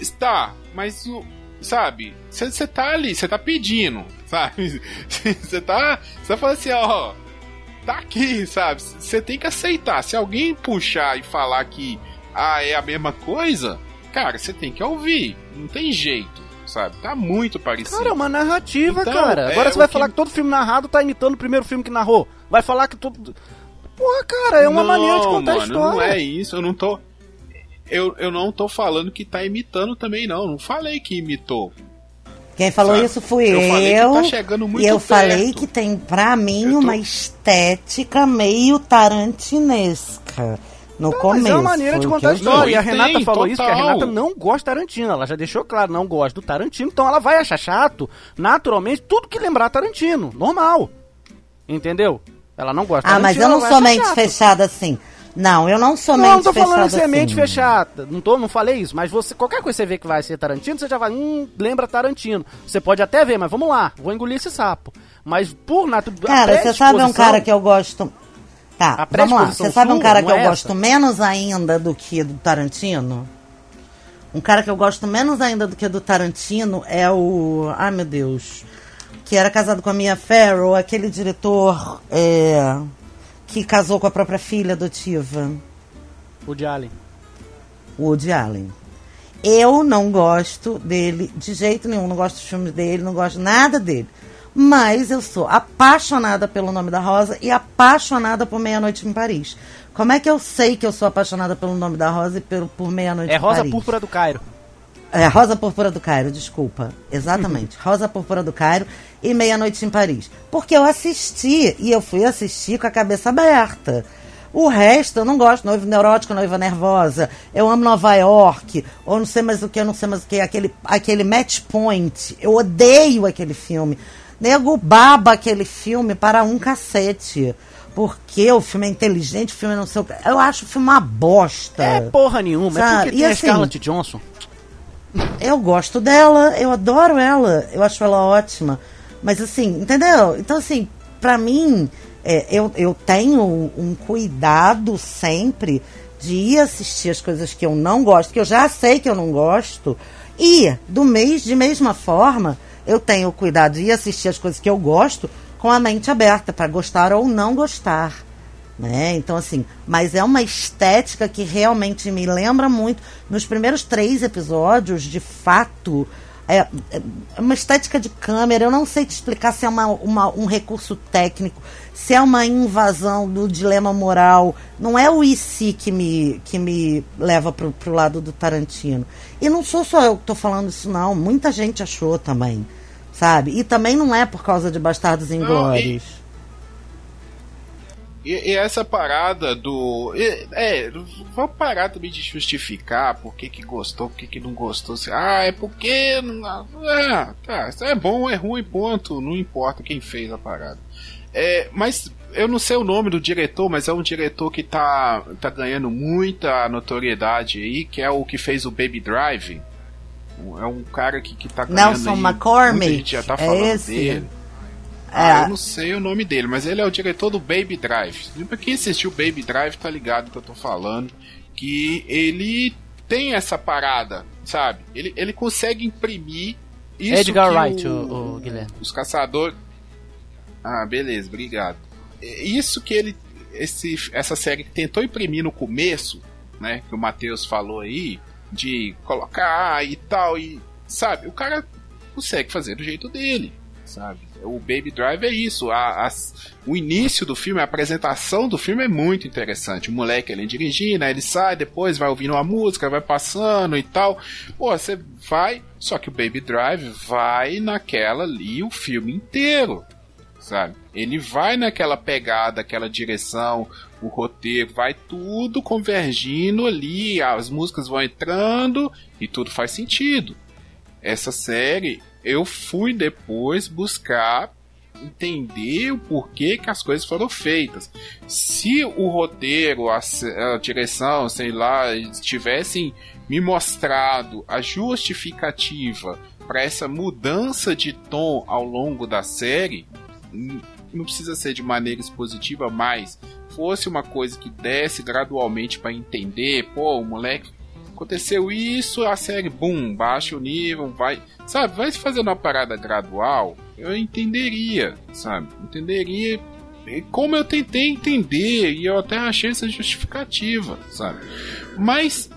Está, mas o. Sabe, você tá ali, você tá pedindo, sabe? Você tá. Você tá falando assim, ó. Tá aqui, sabe? Você tem que aceitar. Se alguém puxar e falar que ah, é a mesma coisa, cara, você tem que ouvir. Não tem jeito, sabe? Tá muito parecido. Cara, é uma narrativa, Então, cara. é Agora você o vai que- falar que todo filme narrado tá imitando o primeiro filme que narrou. Vai falar que todo. Porra, cara, é uma Não, maneira de contar a mano, história. Não é isso, eu não tô. Eu, eu não tô falando que tá imitando também, não. Não falei que imitou. Quem falou Sabe? isso fui Eu eu. falei que tá chegando muito e eu perto. falei que tem, pra mim, tô- uma estética meio tarantinesca. No Não, começo. mas é uma maneira de contar a história. E a Não, Renata tem, falou isso, que a total. Renata não gosta de Tarantino. Ela já deixou claro, não gosta do Tarantino. Então ela vai achar chato, naturalmente, tudo que lembrar Tarantino. Normal. Entendeu? Ela não gosta de Ah, mas eu não sou mente chato. fechada assim. Não, eu não sou Não, mente não tô fechada falando que você é assim. mente fechada. Não, tô, não falei isso, mas você, qualquer coisa que você vê que vai ser Tarantino, você já vai, hum, lembra Tarantino. Você pode até ver, mas vamos lá, vou engolir esse sapo. Mas por natureza. Cara, você sabe um cara que eu gosto. Tá, vamos lá. Você sabe um cara que eu essa? gosto menos ainda do que do Tarantino? Um cara que eu gosto menos ainda do que do Tarantino é o. Ai meu Deus. Que era casado com a Mia Farrow, aquele diretor é, que casou com a própria filha adotiva. O de Allen. Woody Allen. Eu não gosto dele de jeito nenhum, não gosto dos filmes dele, não gosto nada dele. Mas eu sou apaixonada pelo nome da Rosa e apaixonada por Meia-Noite em Paris. Como é que eu sei que eu sou apaixonada pelo nome da Rosa e por, por Meia-Noite É em Rosa Paris? Púrpura do Cairo. É, Rosa Púrpura do Cairo, desculpa. Exatamente. Rosa Púrpura do Cairo e Meia-Noite em Paris. Porque eu assisti e eu fui assistir com a cabeça aberta. O resto eu não gosto. Noiva neurótica, noiva nervosa. Eu amo Nova York. Ou não sei mais o que, eu não sei mais o que. Aquele, aquele Match Point. Eu odeio aquele filme. Nego baba aquele filme para um cacete. Porque o filme é inteligente, o filme não sei o que. Eu acho o filme uma bosta. É porra nenhuma, é Sabe? porque E tem a assim- Scarlett Johnson. Eu gosto dela, eu adoro ela, eu acho ela ótima. Mas assim, entendeu? Então, assim, pra mim, é, eu, eu tenho um cuidado sempre de ir assistir as coisas que eu não gosto, que eu já sei que eu não gosto. E, do mês, de mesma forma, eu tenho o cuidado de ir assistir as coisas que eu gosto com a mente aberta, para gostar ou não gostar né? Então, assim, mas é uma estética que realmente me lembra muito. Nos primeiros três episódios, de fato, é, é uma estética de câmera. Eu não sei te explicar se é uma, uma- um recurso técnico, se é uma invasão do dilema moral. Não é o IC que me, que me leva pro, pro lado do Tarantino. E não sou só eu que tô falando isso, não. Muita gente achou também, sabe? E também não é por causa de Bastardos Inglórios. E, e essa parada do. e- É, vamos parar também de justificar por que, que gostou, por que, que não gostou. Ah, é porque. Não, é, tá, isso é bom, é ruim, ponto. Não importa quem fez a parada. É, mas eu não sei o nome do diretor, mas é um diretor que tá, tá ganhando muita notoriedade aí, que é o que fez o Baby Drive. É um cara que, que tá ganhando. Nelson aí, McCormick, já tá é falando esse? dele. É. Ah, eu não sei o nome dele, mas ele é o diretor do Baby Drive. Pra quem assistiu Baby Drive tá ligado que eu tô falando. Que ele tem essa parada, sabe? Ele, ele consegue imprimir isso Edgar que Wright, o- o, o Guilherme. os caçadores. Ah, beleza, obrigado. É Isso que ele. Esse, essa série tentou imprimir no começo, né? Que o Matheus falou aí, de colocar e tal, e. Sabe, o cara consegue fazer do jeito dele, sabe? O Baby Drive é isso. A, as- o início do filme, a apresentação do filme é muito interessante. O moleque ele dirigindo, ele sai, depois vai ouvindo uma música, vai passando e tal. Pô, você vai. Só que o Baby Drive vai naquela ali o filme inteiro sabe? Ele vai naquela pegada, aquela direção, o roteiro, vai tudo convergindo ali, as músicas vão entrando e tudo faz sentido. Essa série, eu fui depois buscar entender o porquê que as coisas foram feitas. Se o roteiro, a, a direção, sei lá, tivessem me mostrado a justificativa para essa mudança de tom ao longo da série, não precisa ser de maneira expositiva, mas fosse uma coisa que desse gradualmente para entender, pô, o moleque aconteceu isso, a série, bum, baixa o nível, vai, sabe, vai se fazendo uma parada gradual, eu entenderia, sabe, entenderia como eu tentei entender e eu até achei essa justificativa, sabe, mas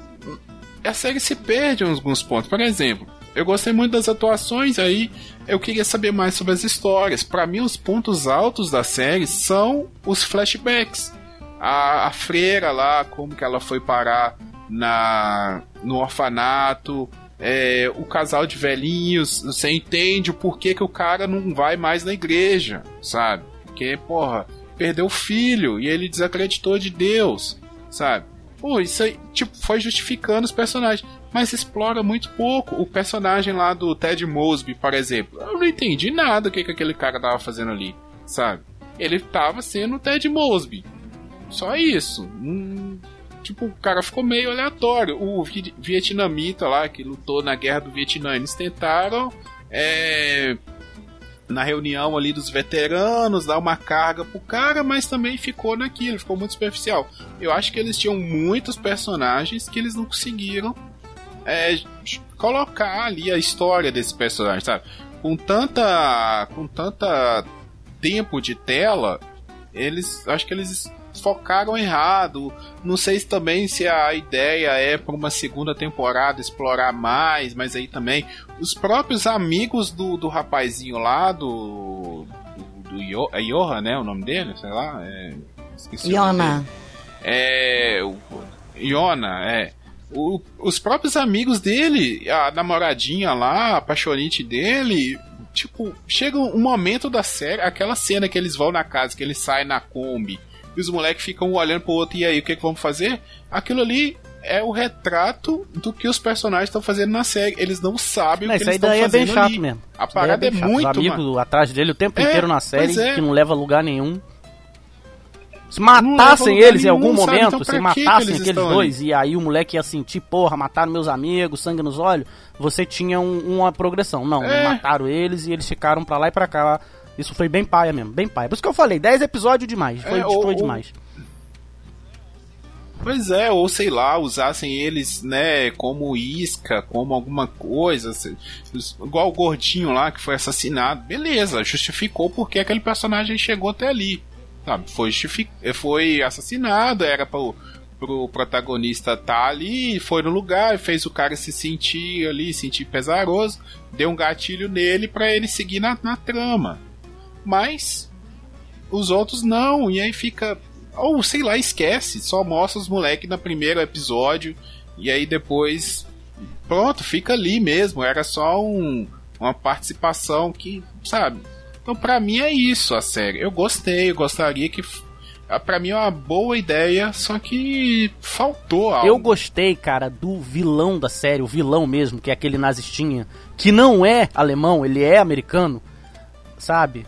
a série se perde em alguns pontos, por exemplo, eu gostei muito das atuações, aí eu queria saber mais sobre as histórias. Para mim, os pontos altos da série são os flashbacks. A, a freira lá, como que ela foi parar na no orfanato, é, o casal de velhinhos, você entende o porquê que o cara não vai mais na igreja, sabe? Porque, porra, perdeu o filho e ele desacreditou de Deus, sabe? Pô, isso aí, tipo, foi justificando os personagens, mas explora muito pouco. O personagem lá do Ted Mosby, por exemplo, eu não entendi nada o que, que aquele cara tava fazendo ali, sabe? Ele tava sendo o Ted Mosby. Só isso. Hum, tipo, o cara ficou meio aleatório. O vi- vietnamita lá, que lutou na guerra do Vietnã, eles tentaram. É, na reunião ali dos veteranos, dar uma carga pro cara, mas também ficou naquilo, ficou muito superficial. Eu acho que eles tinham muitos personagens que eles não conseguiram é, colocar ali a história desse personagem, sabe? Com tanta. com tanta tempo de tela, eles. acho que eles focaram errado. Não sei se também se a ideia é para uma segunda temporada explorar mais, mas aí também os próprios amigos do, do rapazinho lá do Yo, é Johan, né? O nome dele, sei lá. É, esqueci dele. É. O, Iona, é. O- os próprios amigos dele, a namoradinha lá, a paixonite dele. Tipo, chega um momento da série, aquela cena que eles vão na casa, que eles saem na Kombi, e os moleques ficam olhando pro outro, e aí, o que, que vamos fazer? Aquilo ali é o retrato do que os personagens estão fazendo na série. Eles não sabem Não, o que isso eles aí estão daí é fazendo bem chato ali. mesmo. A Isso parada é, chato. muito, Os amigos mano. atrás dele o tempo É, inteiro na série, é. que não leva a lugar nenhum. Se matassem eles em nenhum, algum sabe? momento, Então se matassem eles aqueles dois, e aí o moleque ia sentir, porra, mataram meus amigos, sangue nos olhos, você tinha um- uma progressão. Não, É. mataram eles e eles ficaram pra lá e pra cá. Isso foi bem paia mesmo, bem paia. Por isso que eu falei, 10 episódios demais, foi, É, foi ou- ou- demais. Pois é, ou sei lá, usassem eles, né, como isca, como alguma coisa, se- igual o gordinho lá que foi assassinado. Beleza, justificou porque aquele personagem chegou até ali. Sabe? Foi, foi assassinado, era pro, pro protagonista estar ali, foi no lugar, fez o cara se sentir ali, sentir pesaroso, deu um gatilho nele pra ele seguir na, na trama. Mas os outros não, e aí fica. Ou sei lá, esquece, só mostra os moleques no primeiro episódio, e aí depois. Pronto, fica ali mesmo. Era só um, uma participação que, sabe? Então, pra mim é isso a série. Eu gostei, eu gostaria que. ah, Pra mim é uma boa ideia, só que faltou algo. Eu gostei, cara, do vilão da série, o vilão mesmo, que é aquele nazistinha, que não é alemão, ele é americano, sabe?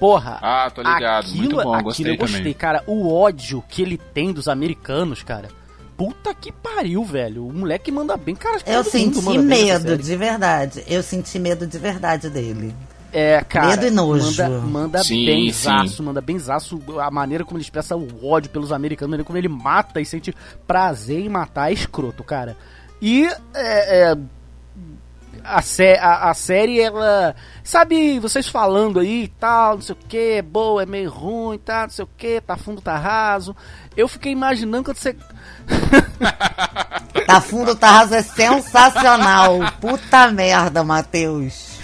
Porra. Ah, tô ligado. Aquilo, Muito bom, aquilo gostei eu gostei, também. cara. O ódio que ele tem dos americanos, cara. Puta que pariu, velho. O moleque manda bem, cara. Eu senti medo, de verdade. Eu senti medo de verdade dele. É, cara. Medo e nojo. Manda, manda Sim, bem sim. zaço, manda bem zaço a maneira como ele expressa o ódio pelos americanos, como ele mata e sente prazer em matar é escroto, cara. E é, é, a, sé a, a série, ela. Sabe, vocês falando aí e tal, não sei o que, é boa, é meio ruim, tá, não sei o que, tá fundo, tá raso. Eu fiquei imaginando quando você. Tá fundo, tá raso é sensacional. Puta merda, Matheus.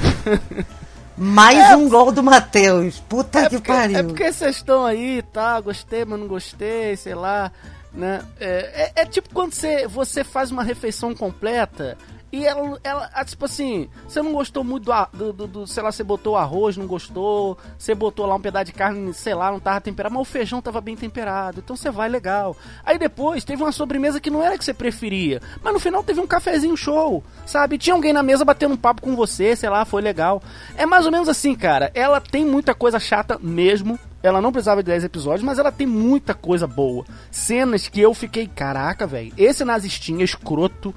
Mais um gol do Matheus. Puta que porque, pariu. é porque vocês estão aí, tá? Gostei, mas não gostei, sei lá. Né? É, é- é tipo quando você, você faz uma refeição completa e ela, ela tipo assim, você não gostou muito do, do, do- sei lá, você botou arroz, não gostou, você botou lá um pedaço de carne, sei lá, não tava temperado, mas o feijão tava bem temperado, então você vai legal. Aí depois teve uma sobremesa que não era que você preferia, mas no final teve um cafezinho show, sabe? Tinha alguém na mesa batendo um papo com você, sei lá, foi legal. É mais ou menos assim, cara. Ela tem muita coisa chata mesmo. Ela não precisava de 10 episódios, mas ela tem muita coisa boa. Cenas que eu fiquei, caraca, velho. Esse nazistinha escroto,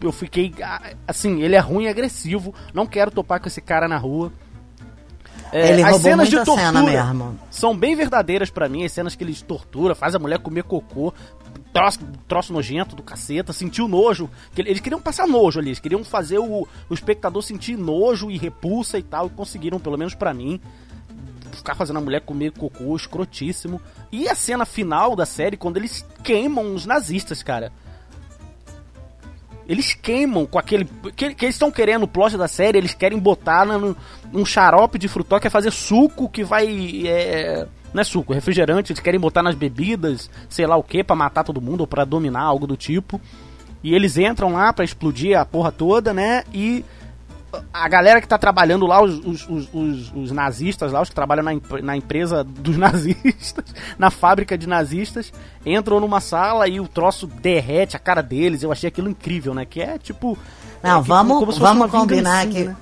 eu fiquei, ah, assim, ele é ruim e agressivo. Não quero topar com esse cara na rua. É, as cenas de tortura cena mesmo. são bem verdadeiras pra mim. As cenas que eles tortura, faz a mulher comer cocô, troço, troço nojento do caceta, sentiu nojo. Eles queriam passar nojo ali, eles queriam fazer o, o espectador sentir nojo e repulsa e tal, e conseguiram, pelo menos pra mim. Ficar fazendo a mulher comer cocô, escrotíssimo. E a cena final da série, quando eles queimam os nazistas, cara. Eles queimam com aquele. Que, que eles estão querendo, o plot da série, eles querem botar no, num xarope de frutó que é fazer suco que vai. É, não é suco, é refrigerante, eles querem botar nas bebidas, sei lá o que, pra matar todo mundo ou pra dominar, algo do tipo. E eles entram lá pra explodir a porra toda, né? E a galera que tá trabalhando lá, os, os, os, os- nazistas lá, os que trabalham na, na empresa dos nazistas, na fábrica de nazistas, entram numa sala e o troço derrete a cara deles. Eu achei aquilo incrível, né? Que é tipo. Não, é vamos- vamos combinar que- né?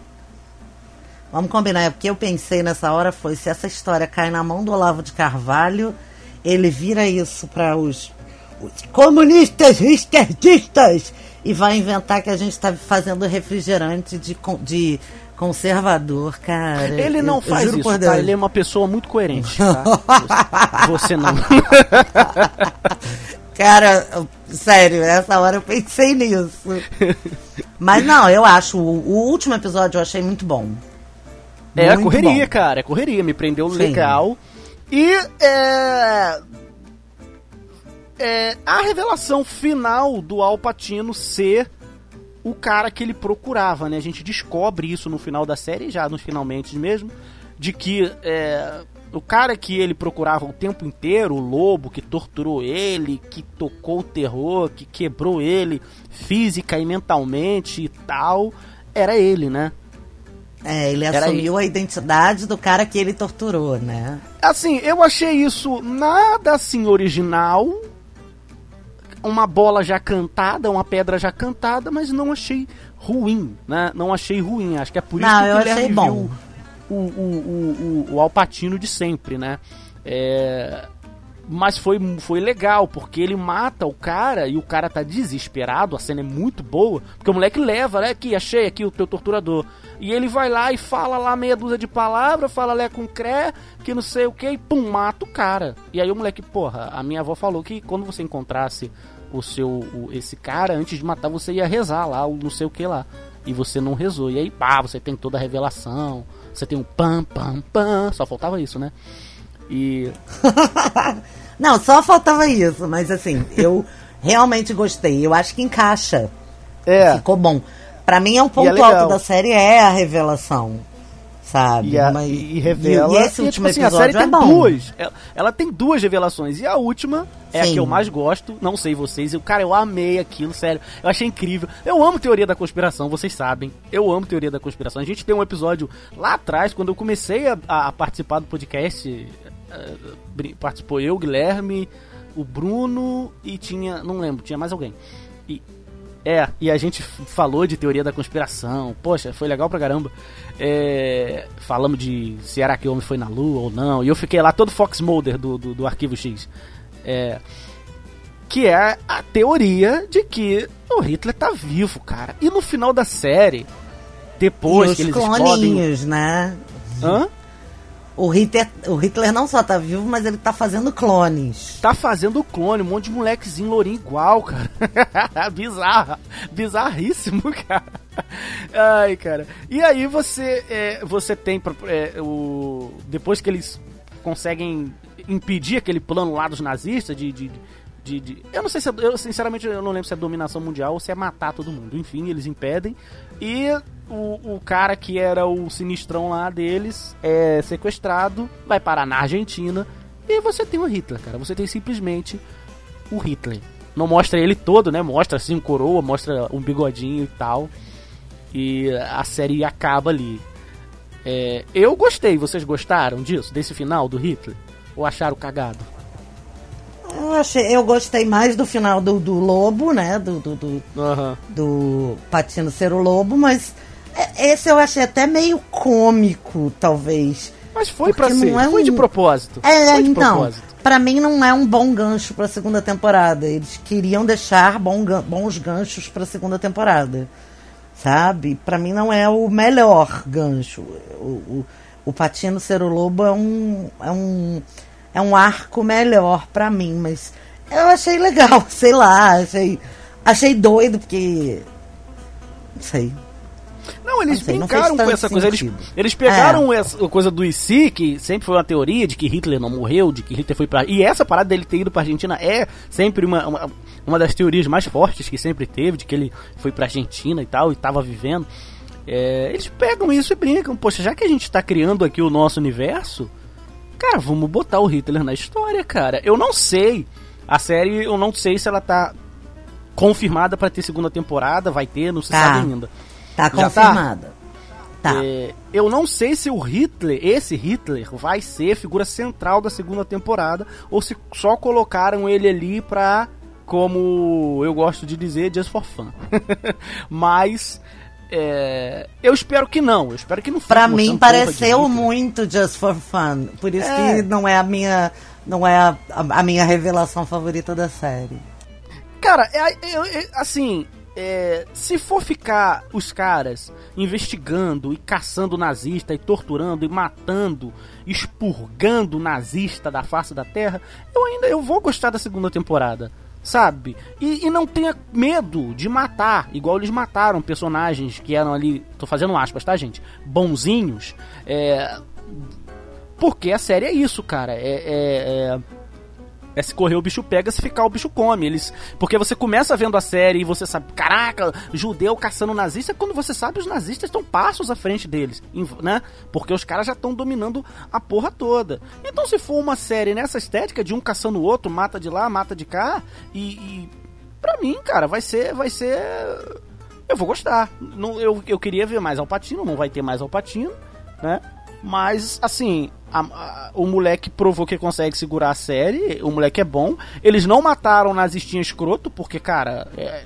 Vamos combinar, é porque eu pensei nessa hora foi se essa história cai na mão do Olavo de Carvalho, ele vira isso para os, os comunistas esquerdistas e vai inventar que a gente está fazendo refrigerante de, de conservador, cara. Ele não Eu- eu faz juro isso, tá? Ele é uma pessoa muito coerente, tá? Você, não. Cara, eu- sério, essa hora eu pensei nisso. Mas não, eu acho, o, último episódio eu achei muito bom. É a Muito correria, bom. cara, é correria, me prendeu Sim. legal. E é, é, a revelação final do Al Pacino ser o cara que ele procurava, né? A gente descobre isso no final da série, já nos finalmente mesmo, de que é, o cara que ele procurava o tempo inteiro, o lobo que torturou ele, que tocou o terror, que quebrou ele física e mentalmente e tal, era ele, né? É, ele assumiu a identidade do cara que ele torturou, né? Assim, eu achei isso nada assim original. Uma bola já cantada, uma pedra já cantada, mas não achei ruim, né? Não achei ruim. Acho que é por isso Não, que eu Guilherme achei bom. viu o, o, o, o, o Alpatino de sempre, né? É, mas foi, foi legal, porque ele mata o cara e o cara tá desesperado, a cena é muito boa, porque o moleque leva, né, aqui, achei aqui o teu torturador. E ele vai lá e fala lá meia dúzia de palavras, fala lé com cré, que não sei o que, e pum, mata o cara. E aí o moleque, porra, a minha avó falou que quando você encontrasse o seu, o, esse cara, antes de matar, você ia rezar lá, o não sei o que lá. E você não rezou. E aí, pá, você tem toda a revelação, você tem um pam, pam, pam, só faltava isso, né? E. Não, só faltava isso, mas assim, eu realmente gostei. Eu acho que encaixa. É. Ficou bom. Pra mim é um ponto é alto da série é a revelação. Sabe? E, a- Mas- e revela. E, e esse e, último tipo assim, a série é tem bom. duas. Ela, ela tem duas revelações. E a última é a Sim. que eu mais gosto. Não sei vocês. Eu, cara, eu amei aquilo, sério. Eu achei incrível. Eu amo teoria da conspiração, vocês sabem. Eu amo teoria da conspiração. A gente tem um episódio lá atrás, quando eu comecei a, a participar do podcast. eh, participou eu, Guilherme, o Bruno e tinha. Não lembro, tinha mais alguém. E, é, e a gente falou de teoria da conspiração. Poxa, foi legal pra caramba. É, falamos de se era que o homem foi na lua ou não. E eu fiquei lá todo Fox Mulder do, do, do Arquivo X. É, que é a teoria de que o Hitler tá vivo, cara. E no final da série, depois e que eles explodem. né? Hã? O Hitler, o Hitler não só tá vivo, mas ele tá fazendo clones. Tá fazendo clone, um monte de molequezinho lourinho igual, cara. Bizarro. Bizarríssimo, cara. Ai, cara. E aí você, é, você tem é, o depois que eles conseguem impedir aquele plano lá dos nazistas de, de, de- de- eu não sei se é- eu sinceramente eu não lembro se é dominação mundial ou se é matar todo mundo. Enfim, eles impedem e o, o cara que era o sinistrão lá deles é sequestrado, vai parar na Argentina e você tem o Hitler, cara. Você tem simplesmente o Hitler. Não mostra ele todo, né? Mostra assim um coroa, mostra um bigodinho e tal. E a série acaba ali. É, eu gostei, vocês gostaram disso? Desse final do Hitler? Ou acharam cagado? Eu, achei, eu gostei mais do final do, do lobo, né? Do, do, do, Aham. do Patino ser o lobo, mas é- esse eu achei até meio cômico, talvez. Mas foi pra ser, é foi de um- propósito. É, de então, propósito. pra mim não é um bom gancho pra segunda temporada. Eles queriam deixar bons ganchos pra segunda temporada. Sabe? Pra mim não é o melhor gancho. O, o, o Patino ser o lobo é um, é um, é um arco melhor pra mim, mas eu achei legal, sei lá, achei, achei doido, porque. Não sei. Não, eles Não sei, não brincaram fez com essa coisa. Eles, sentido. eles pegaram essa coisa do IC, que sempre foi uma teoria de que Hitler não morreu, de que Hitler foi pra. E essa parada dele ter ido pra Argentina é sempre uma, uma, uma das teorias mais fortes que sempre teve, de que ele foi pra Argentina e tal, e tava vivendo. É, eles pegam isso e brincam. Poxa, já que a gente tá criando aqui o nosso universo, cara, vamos botar o Hitler na história, cara. Eu não sei. A série, eu não sei se ela tá confirmada pra ter segunda temporada, vai ter, não se Tá. sabe ainda. Tá Já tá? confirmada. Tá. É, eu não sei se o Hitler, esse Hitler, vai ser figura central da segunda temporada ou se só colocaram ele ali pra, como eu gosto de dizer, just for fun. Mas é, eu espero que não. Eu espero que não fique Pra mim pareceu muito Just for Fun. Por isso É. que não é a minha. Não é a, a- a minha revelação favorita da série. Cara, é, eu- eu- assim, é, se for ficar os caras investigando e caçando nazista e torturando e matando, expurgando nazista da face da terra, eu ainda eu vou gostar da segunda temporada. Sabe? E, e não tenha medo de matar, igual eles mataram personagens que eram ali, tô fazendo aspas, tá, gente? Bonzinhos. É, porque a série é isso, cara. É, é- é- É se correr o bicho pega, se ficar o bicho come. Eles, porque você começa vendo a série e você sabe, caraca, judeu caçando nazista, quando você sabe os nazistas estão passos à frente deles, né? Porque os caras já estão dominando a porra toda. Então se for uma série nessa estética de um caçando o outro, mata de lá, mata de cá, e, e pra mim, cara, vai ser, vai ser eu vou gostar. Não, eu, eu queria ver mais Alpatino, não vai ter mais Alpatino, né? Mas, assim, a, a, o moleque provou que consegue segurar a série, o moleque é bom. Eles não mataram nazistinha escroto, porque, cara, é,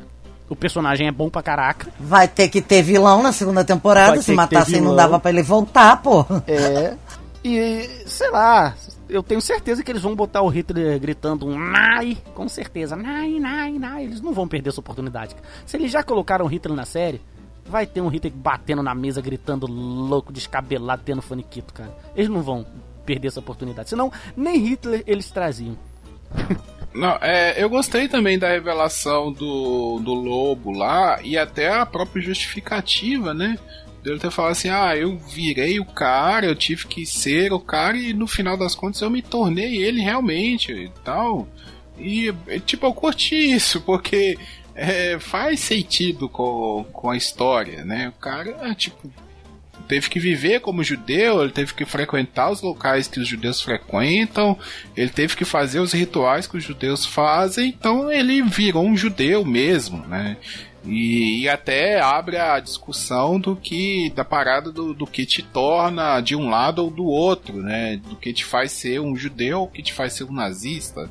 o personagem é bom pra caraca. Vai ter que ter vilão na segunda temporada, se matassem não dava pra ele voltar, pô. É. E, sei lá, eu tenho certeza que eles vão botar o Hitler gritando um Nai, com certeza. Nai, Nai, Nai. Eles não vão perder essa oportunidade. Se eles já colocaram o Hitler na série, vai ter um Hitler batendo na mesa, gritando louco, descabelado, tendo faniquito, cara. Eles não vão perder essa oportunidade. Senão, nem Hitler eles traziam. Não, é, eu gostei também da revelação do, do lobo lá e até a própria justificativa, né? Ele até fala assim: ah, eu virei o cara, eu tive que ser o cara e no final das contas eu me tornei ele realmente e tal. E, tipo, eu curti isso, porque é, faz sentido com, com a história, né? O cara, tipo, teve que viver como judeu, ele teve que frequentar os locais que os judeus frequentam, ele teve que fazer os rituais que os judeus fazem, então ele virou um judeu mesmo, né? E, e, até abre a discussão do que da parada do, do, que te torna de um lado ou do outro, né? Do que te faz ser um judeu ou que te faz ser um nazista.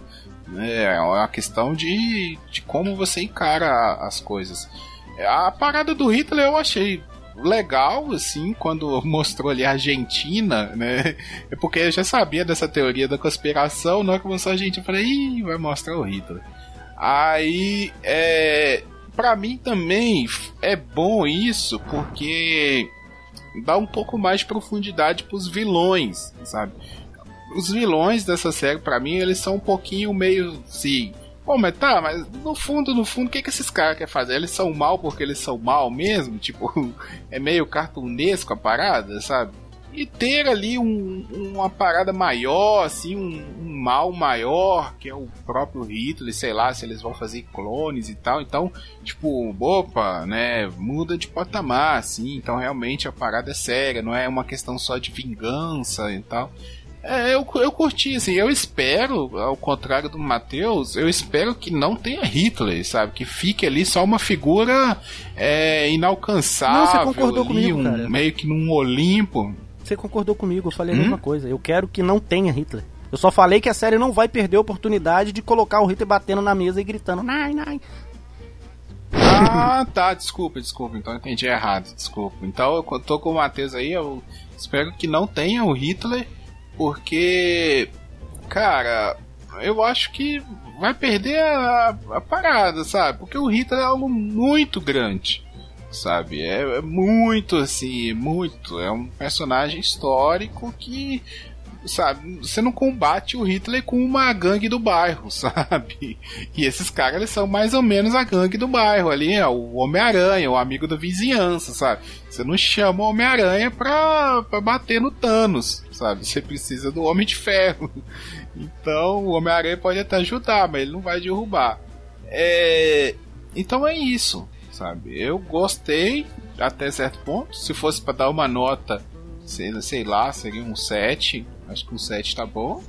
Né? É uma questão de, de como você encara as coisas. A parada do Hitler eu achei legal, assim, quando mostrou ali a Argentina, né? É porque eu já sabia dessa teoria da conspiração, na hora que mostrou a Argentina, eu falei, ih, vai mostrar o Hitler. Aí, é, para mim também é bom isso, porque dá um pouco mais de profundidade pros vilões, sabe? Os vilões dessa série, para mim, eles são um pouquinho meio, sim. Pô, mas tá, mas no fundo, no fundo, o que, que esses caras querem fazer? Eles são mal porque eles são mal mesmo? Tipo, é meio cartunesco a parada, sabe? e ter ali um, uma parada maior, assim, um, um, mal maior, que é o próprio Hitler, sei lá, se eles vão fazer clones e tal. Então, tipo, opa, né, muda de patamar, assim. Então, realmente a parada é séria, não é uma questão só de vingança e tal. É, eu, eu curti, assim, eu espero, ao contrário do Matheus, eu espero que não tenha Hitler, sabe? Que fique ali só uma figura é, inalcançável. Não, você concordou ali, comigo, um, cara. Meio que num Olimpo. Você concordou comigo, eu falei hum? a mesma coisa. Eu quero que não tenha Hitler. Eu só falei que a série não vai perder a oportunidade de colocar o Hitler batendo na mesa e gritando Nai, Nai. Ah, tá, desculpa, desculpa. Então eu entendi errado, desculpa. Então eu tô com o Matheus aí, eu espero que não tenha o Hitler, porque, cara, eu acho que vai perder a, a parada, sabe? Porque o Hitler é algo muito grande sabe? É, é, muito assim, muito. É um personagem histórico que, sabe, você não combate o Hitler com uma gangue do bairro, sabe? E esses caras eles são mais ou menos a gangue do bairro ali, é o Homem-Aranha, o amigo da vizinhança, sabe? Você não chama o Homem-Aranha pra, pra bater no Thanos, sabe? Você precisa do Homem de Ferro. Então o Homem-Aranha pode até ajudar, mas ele não vai derrubar. É... Então é isso sabe? Eu gostei até certo ponto. Se fosse para dar uma nota, sei, sei lá, seria um 7. Acho que um 7 tá bom.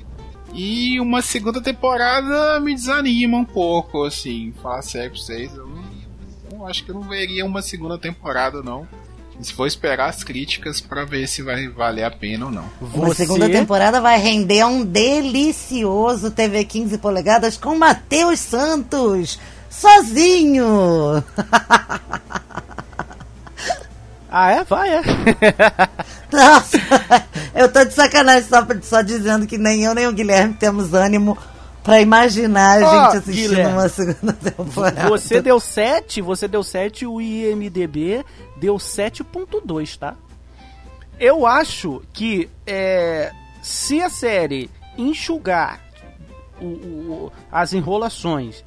E uma segunda temporada me desanima um pouco, assim, falar sério pra vocês. Eu, não, eu acho que eu não veria uma segunda temporada, não. Se for esperar as críticas para ver se vai valer a pena ou não. Você... A segunda temporada vai render um delicioso TV 15 polegadas com Matheus Santos sozinho. Ah, é? Vai, é. Nossa, eu tô de sacanagem só, só dizendo que nem eu nem o Guilherme temos ânimo pra imaginar a oh, gente assistindo Guilherme, uma segunda temporada. Você deu 7, você deu 7, o IMDB deu 7.2, tá? Eu acho que é, se a série enxugar o, o, as enrolações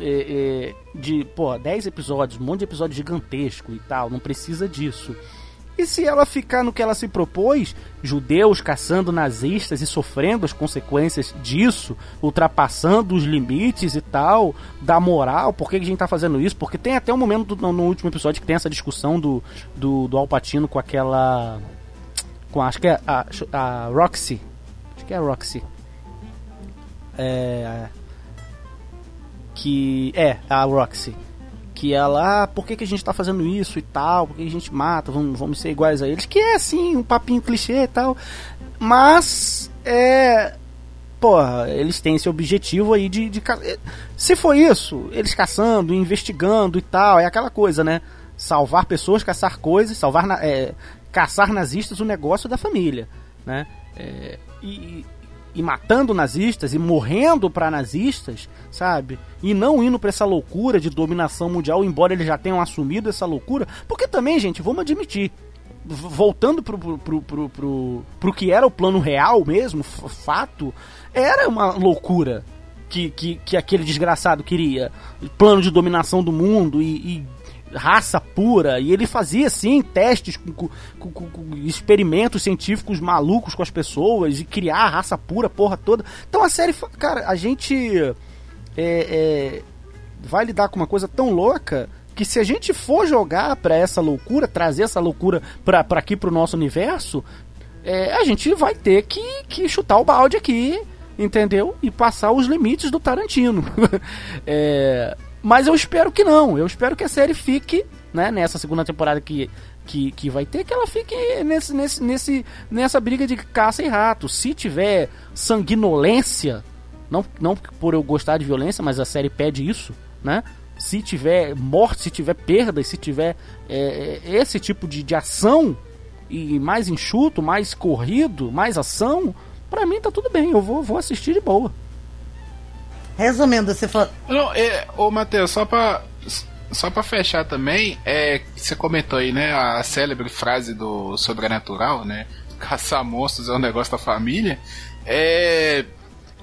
é, é, de, pô, 10 episódios, um monte de episódio gigantesco e tal, não precisa disso. E se ela ficar no que ela se propôs, judeus caçando nazistas e sofrendo as consequências disso, ultrapassando os limites e tal, da moral, por que a gente tá fazendo isso? Porque tem até um momento no último episódio que tem essa discussão do, do, do Alpatino com aquela. com acho que é a, a Roxy. Acho que é a Roxy. É. Que. É, a Roxy que ela, ah, por que, que a gente tá fazendo isso e tal, por que a gente mata, vamos, vamos ser iguais a eles, que é assim, um papinho clichê e tal, mas é. Porra, eles têm esse objetivo aí de, de. Se for isso, eles caçando, investigando e tal, é aquela coisa, né? Salvar pessoas, caçar coisas, salvar. É, caçar nazistas, o negócio da família, né? É, e, e matando nazistas e morrendo para nazistas, sabe? E não indo para essa loucura de dominação mundial, embora eles já tenham assumido essa loucura, porque também, gente, vamos admitir, voltando pro, pro, pro, pro, pro, que era o plano real mesmo, fato, era uma loucura que, que, que aquele desgraçado queria. Plano de dominação do mundo e, e raça pura, e ele fazia sim testes com, com, com, com, experimentos científicos malucos com as pessoas e criar a raça pura, porra toda. Então a série, cara, a gente é, é, vai lidar com uma coisa tão louca que se a gente for jogar para essa loucura, trazer essa loucura para aqui pro nosso universo, é, a gente vai ter que, que chutar o balde aqui, entendeu? E passar os limites do Tarantino. é, mas eu espero que não. Eu espero que a série fique, né, nessa segunda temporada que, que, que vai ter, que ela fique nesse, nesse, nesse, nessa briga de caça e rato. Se tiver sanguinolência, não, não por eu gostar de violência, mas a série pede isso, né? Se tiver morte, se tiver perda, se tiver é, é, esse tipo de, de ação e mais enxuto, mais corrido, mais ação, pra mim tá tudo bem. Eu vou, vou assistir de boa. Resumindo, você falou. Não, é, ô Matheus, só pra. Só pra fechar também, é, você comentou aí, né, a célebre frase do sobrenatural, né? Caçar monstros é um negócio da família. É.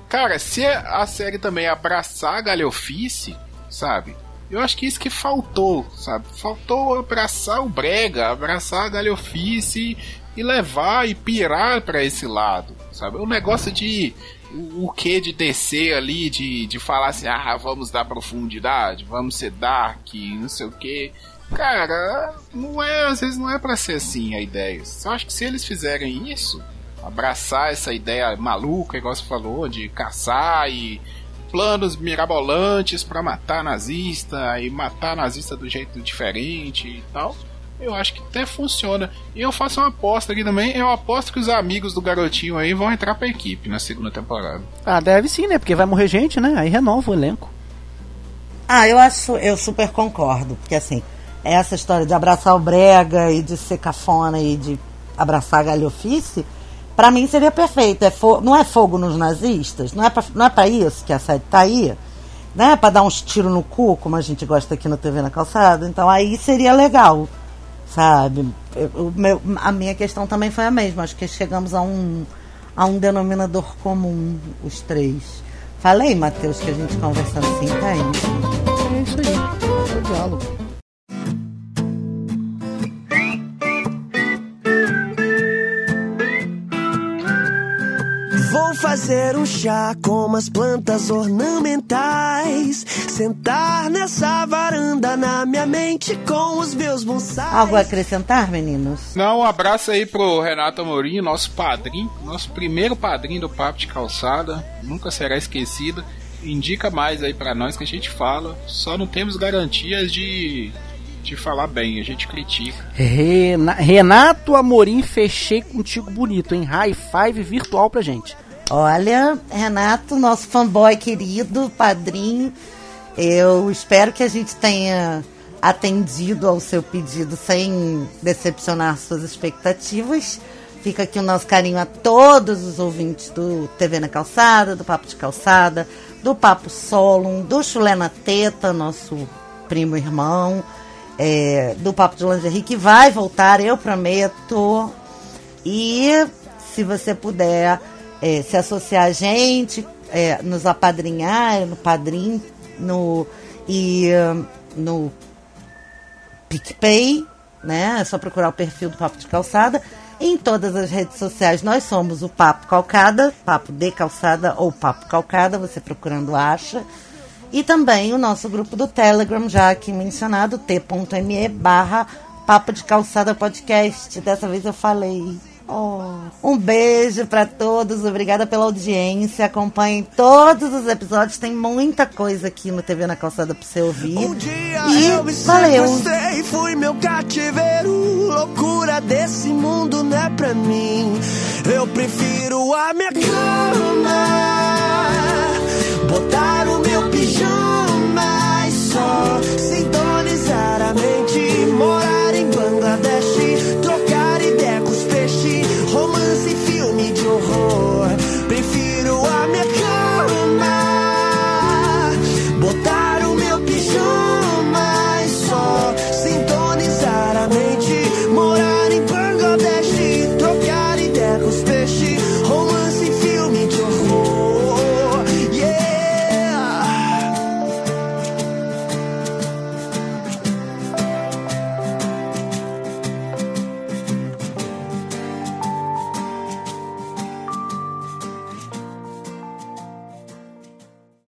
Cara, se a série também abraçar a galhofice, sabe? Eu acho que isso que faltou, sabe? Faltou abraçar o brega, abraçar a galhofice e levar e pirar para esse lado, sabe? O negócio de o, que de descer ali, de, de falar assim, ah, vamos dar profundidade, vamos ser dark, não sei o que. Cara, não é, às vezes não é para ser assim a ideia. Eu acho que se eles fizerem isso, abraçar essa ideia maluca, igual você falou, de caçar e planos mirabolantes para matar nazista e matar nazista do jeito diferente e tal eu acho que até funciona. E eu faço uma aposta aqui também. Eu aposto que os amigos do garotinho aí vão entrar pra equipe na segunda temporada. Ah, deve sim, né? Porque vai morrer gente, né? Aí renova o elenco. Ah, eu acho, eu super concordo. Porque assim, essa história de abraçar o brega e de ser cafona e de abraçar a galhofice, pra mim seria perfeito. É não é fogo nos nazistas? Não é, pra, não é pra isso que a série tá aí? Né? Pra dar uns tiros no cu, como a gente gosta aqui no TV na calçada. Então aí seria legal sabe? O meu, a minha questão também foi a mesma. Acho que chegamos a um, a um denominador comum, os três. Falei, Matheus, que a gente conversando assim, tá isso. É isso aí. É o diálogo. Fazer um chá com umas plantas ornamentais. Sentar nessa varanda na minha mente com os meus bonsais. Algo a acrescentar, meninos? Não, um abraço aí pro Renato Amorim, nosso padrinho, nosso primeiro padrinho do Papo de Calçada. Nunca será esquecido. Indica mais aí para nós que a gente fala. Só não temos garantias de de falar bem, a gente critica. Renato Amorim, fechei contigo bonito, hein? High five virtual pra gente. Olha, Renato, nosso fanboy querido, padrinho, eu espero que a gente tenha atendido ao seu pedido sem decepcionar suas expectativas. Fica aqui o nosso carinho a todos os ouvintes do TV na Calçada, do Papo de Calçada, do Papo Solon, do Chulé na Teta, nosso primo irmão, é, do Papo de Lingerie, que vai voltar, eu prometo. E se você puder é, se associar a gente, é, nos apadrinhar no Padrim no, e no PicPay, né? É só procurar o perfil do Papo de Calçada. Em todas as redes sociais nós somos o Papo Calcada, Papo de Calçada ou Papo Calcada, você procurando acha. E também o nosso grupo do Telegram, já aqui mencionado, t.me barra Papo de Calçada Podcast. Dessa vez eu falei. Oh. Um beijo para todos, obrigada pela audiência. Acompanhem todos os episódios, tem muita coisa aqui no TV na Calçada pra você ouvir. Um dia e eu valeu! Você fui meu cativeiro, loucura desse mundo não é pra mim. Eu prefiro a minha cama, botar o meu pijama e só sintonizar a mente, morar em Bangladesh.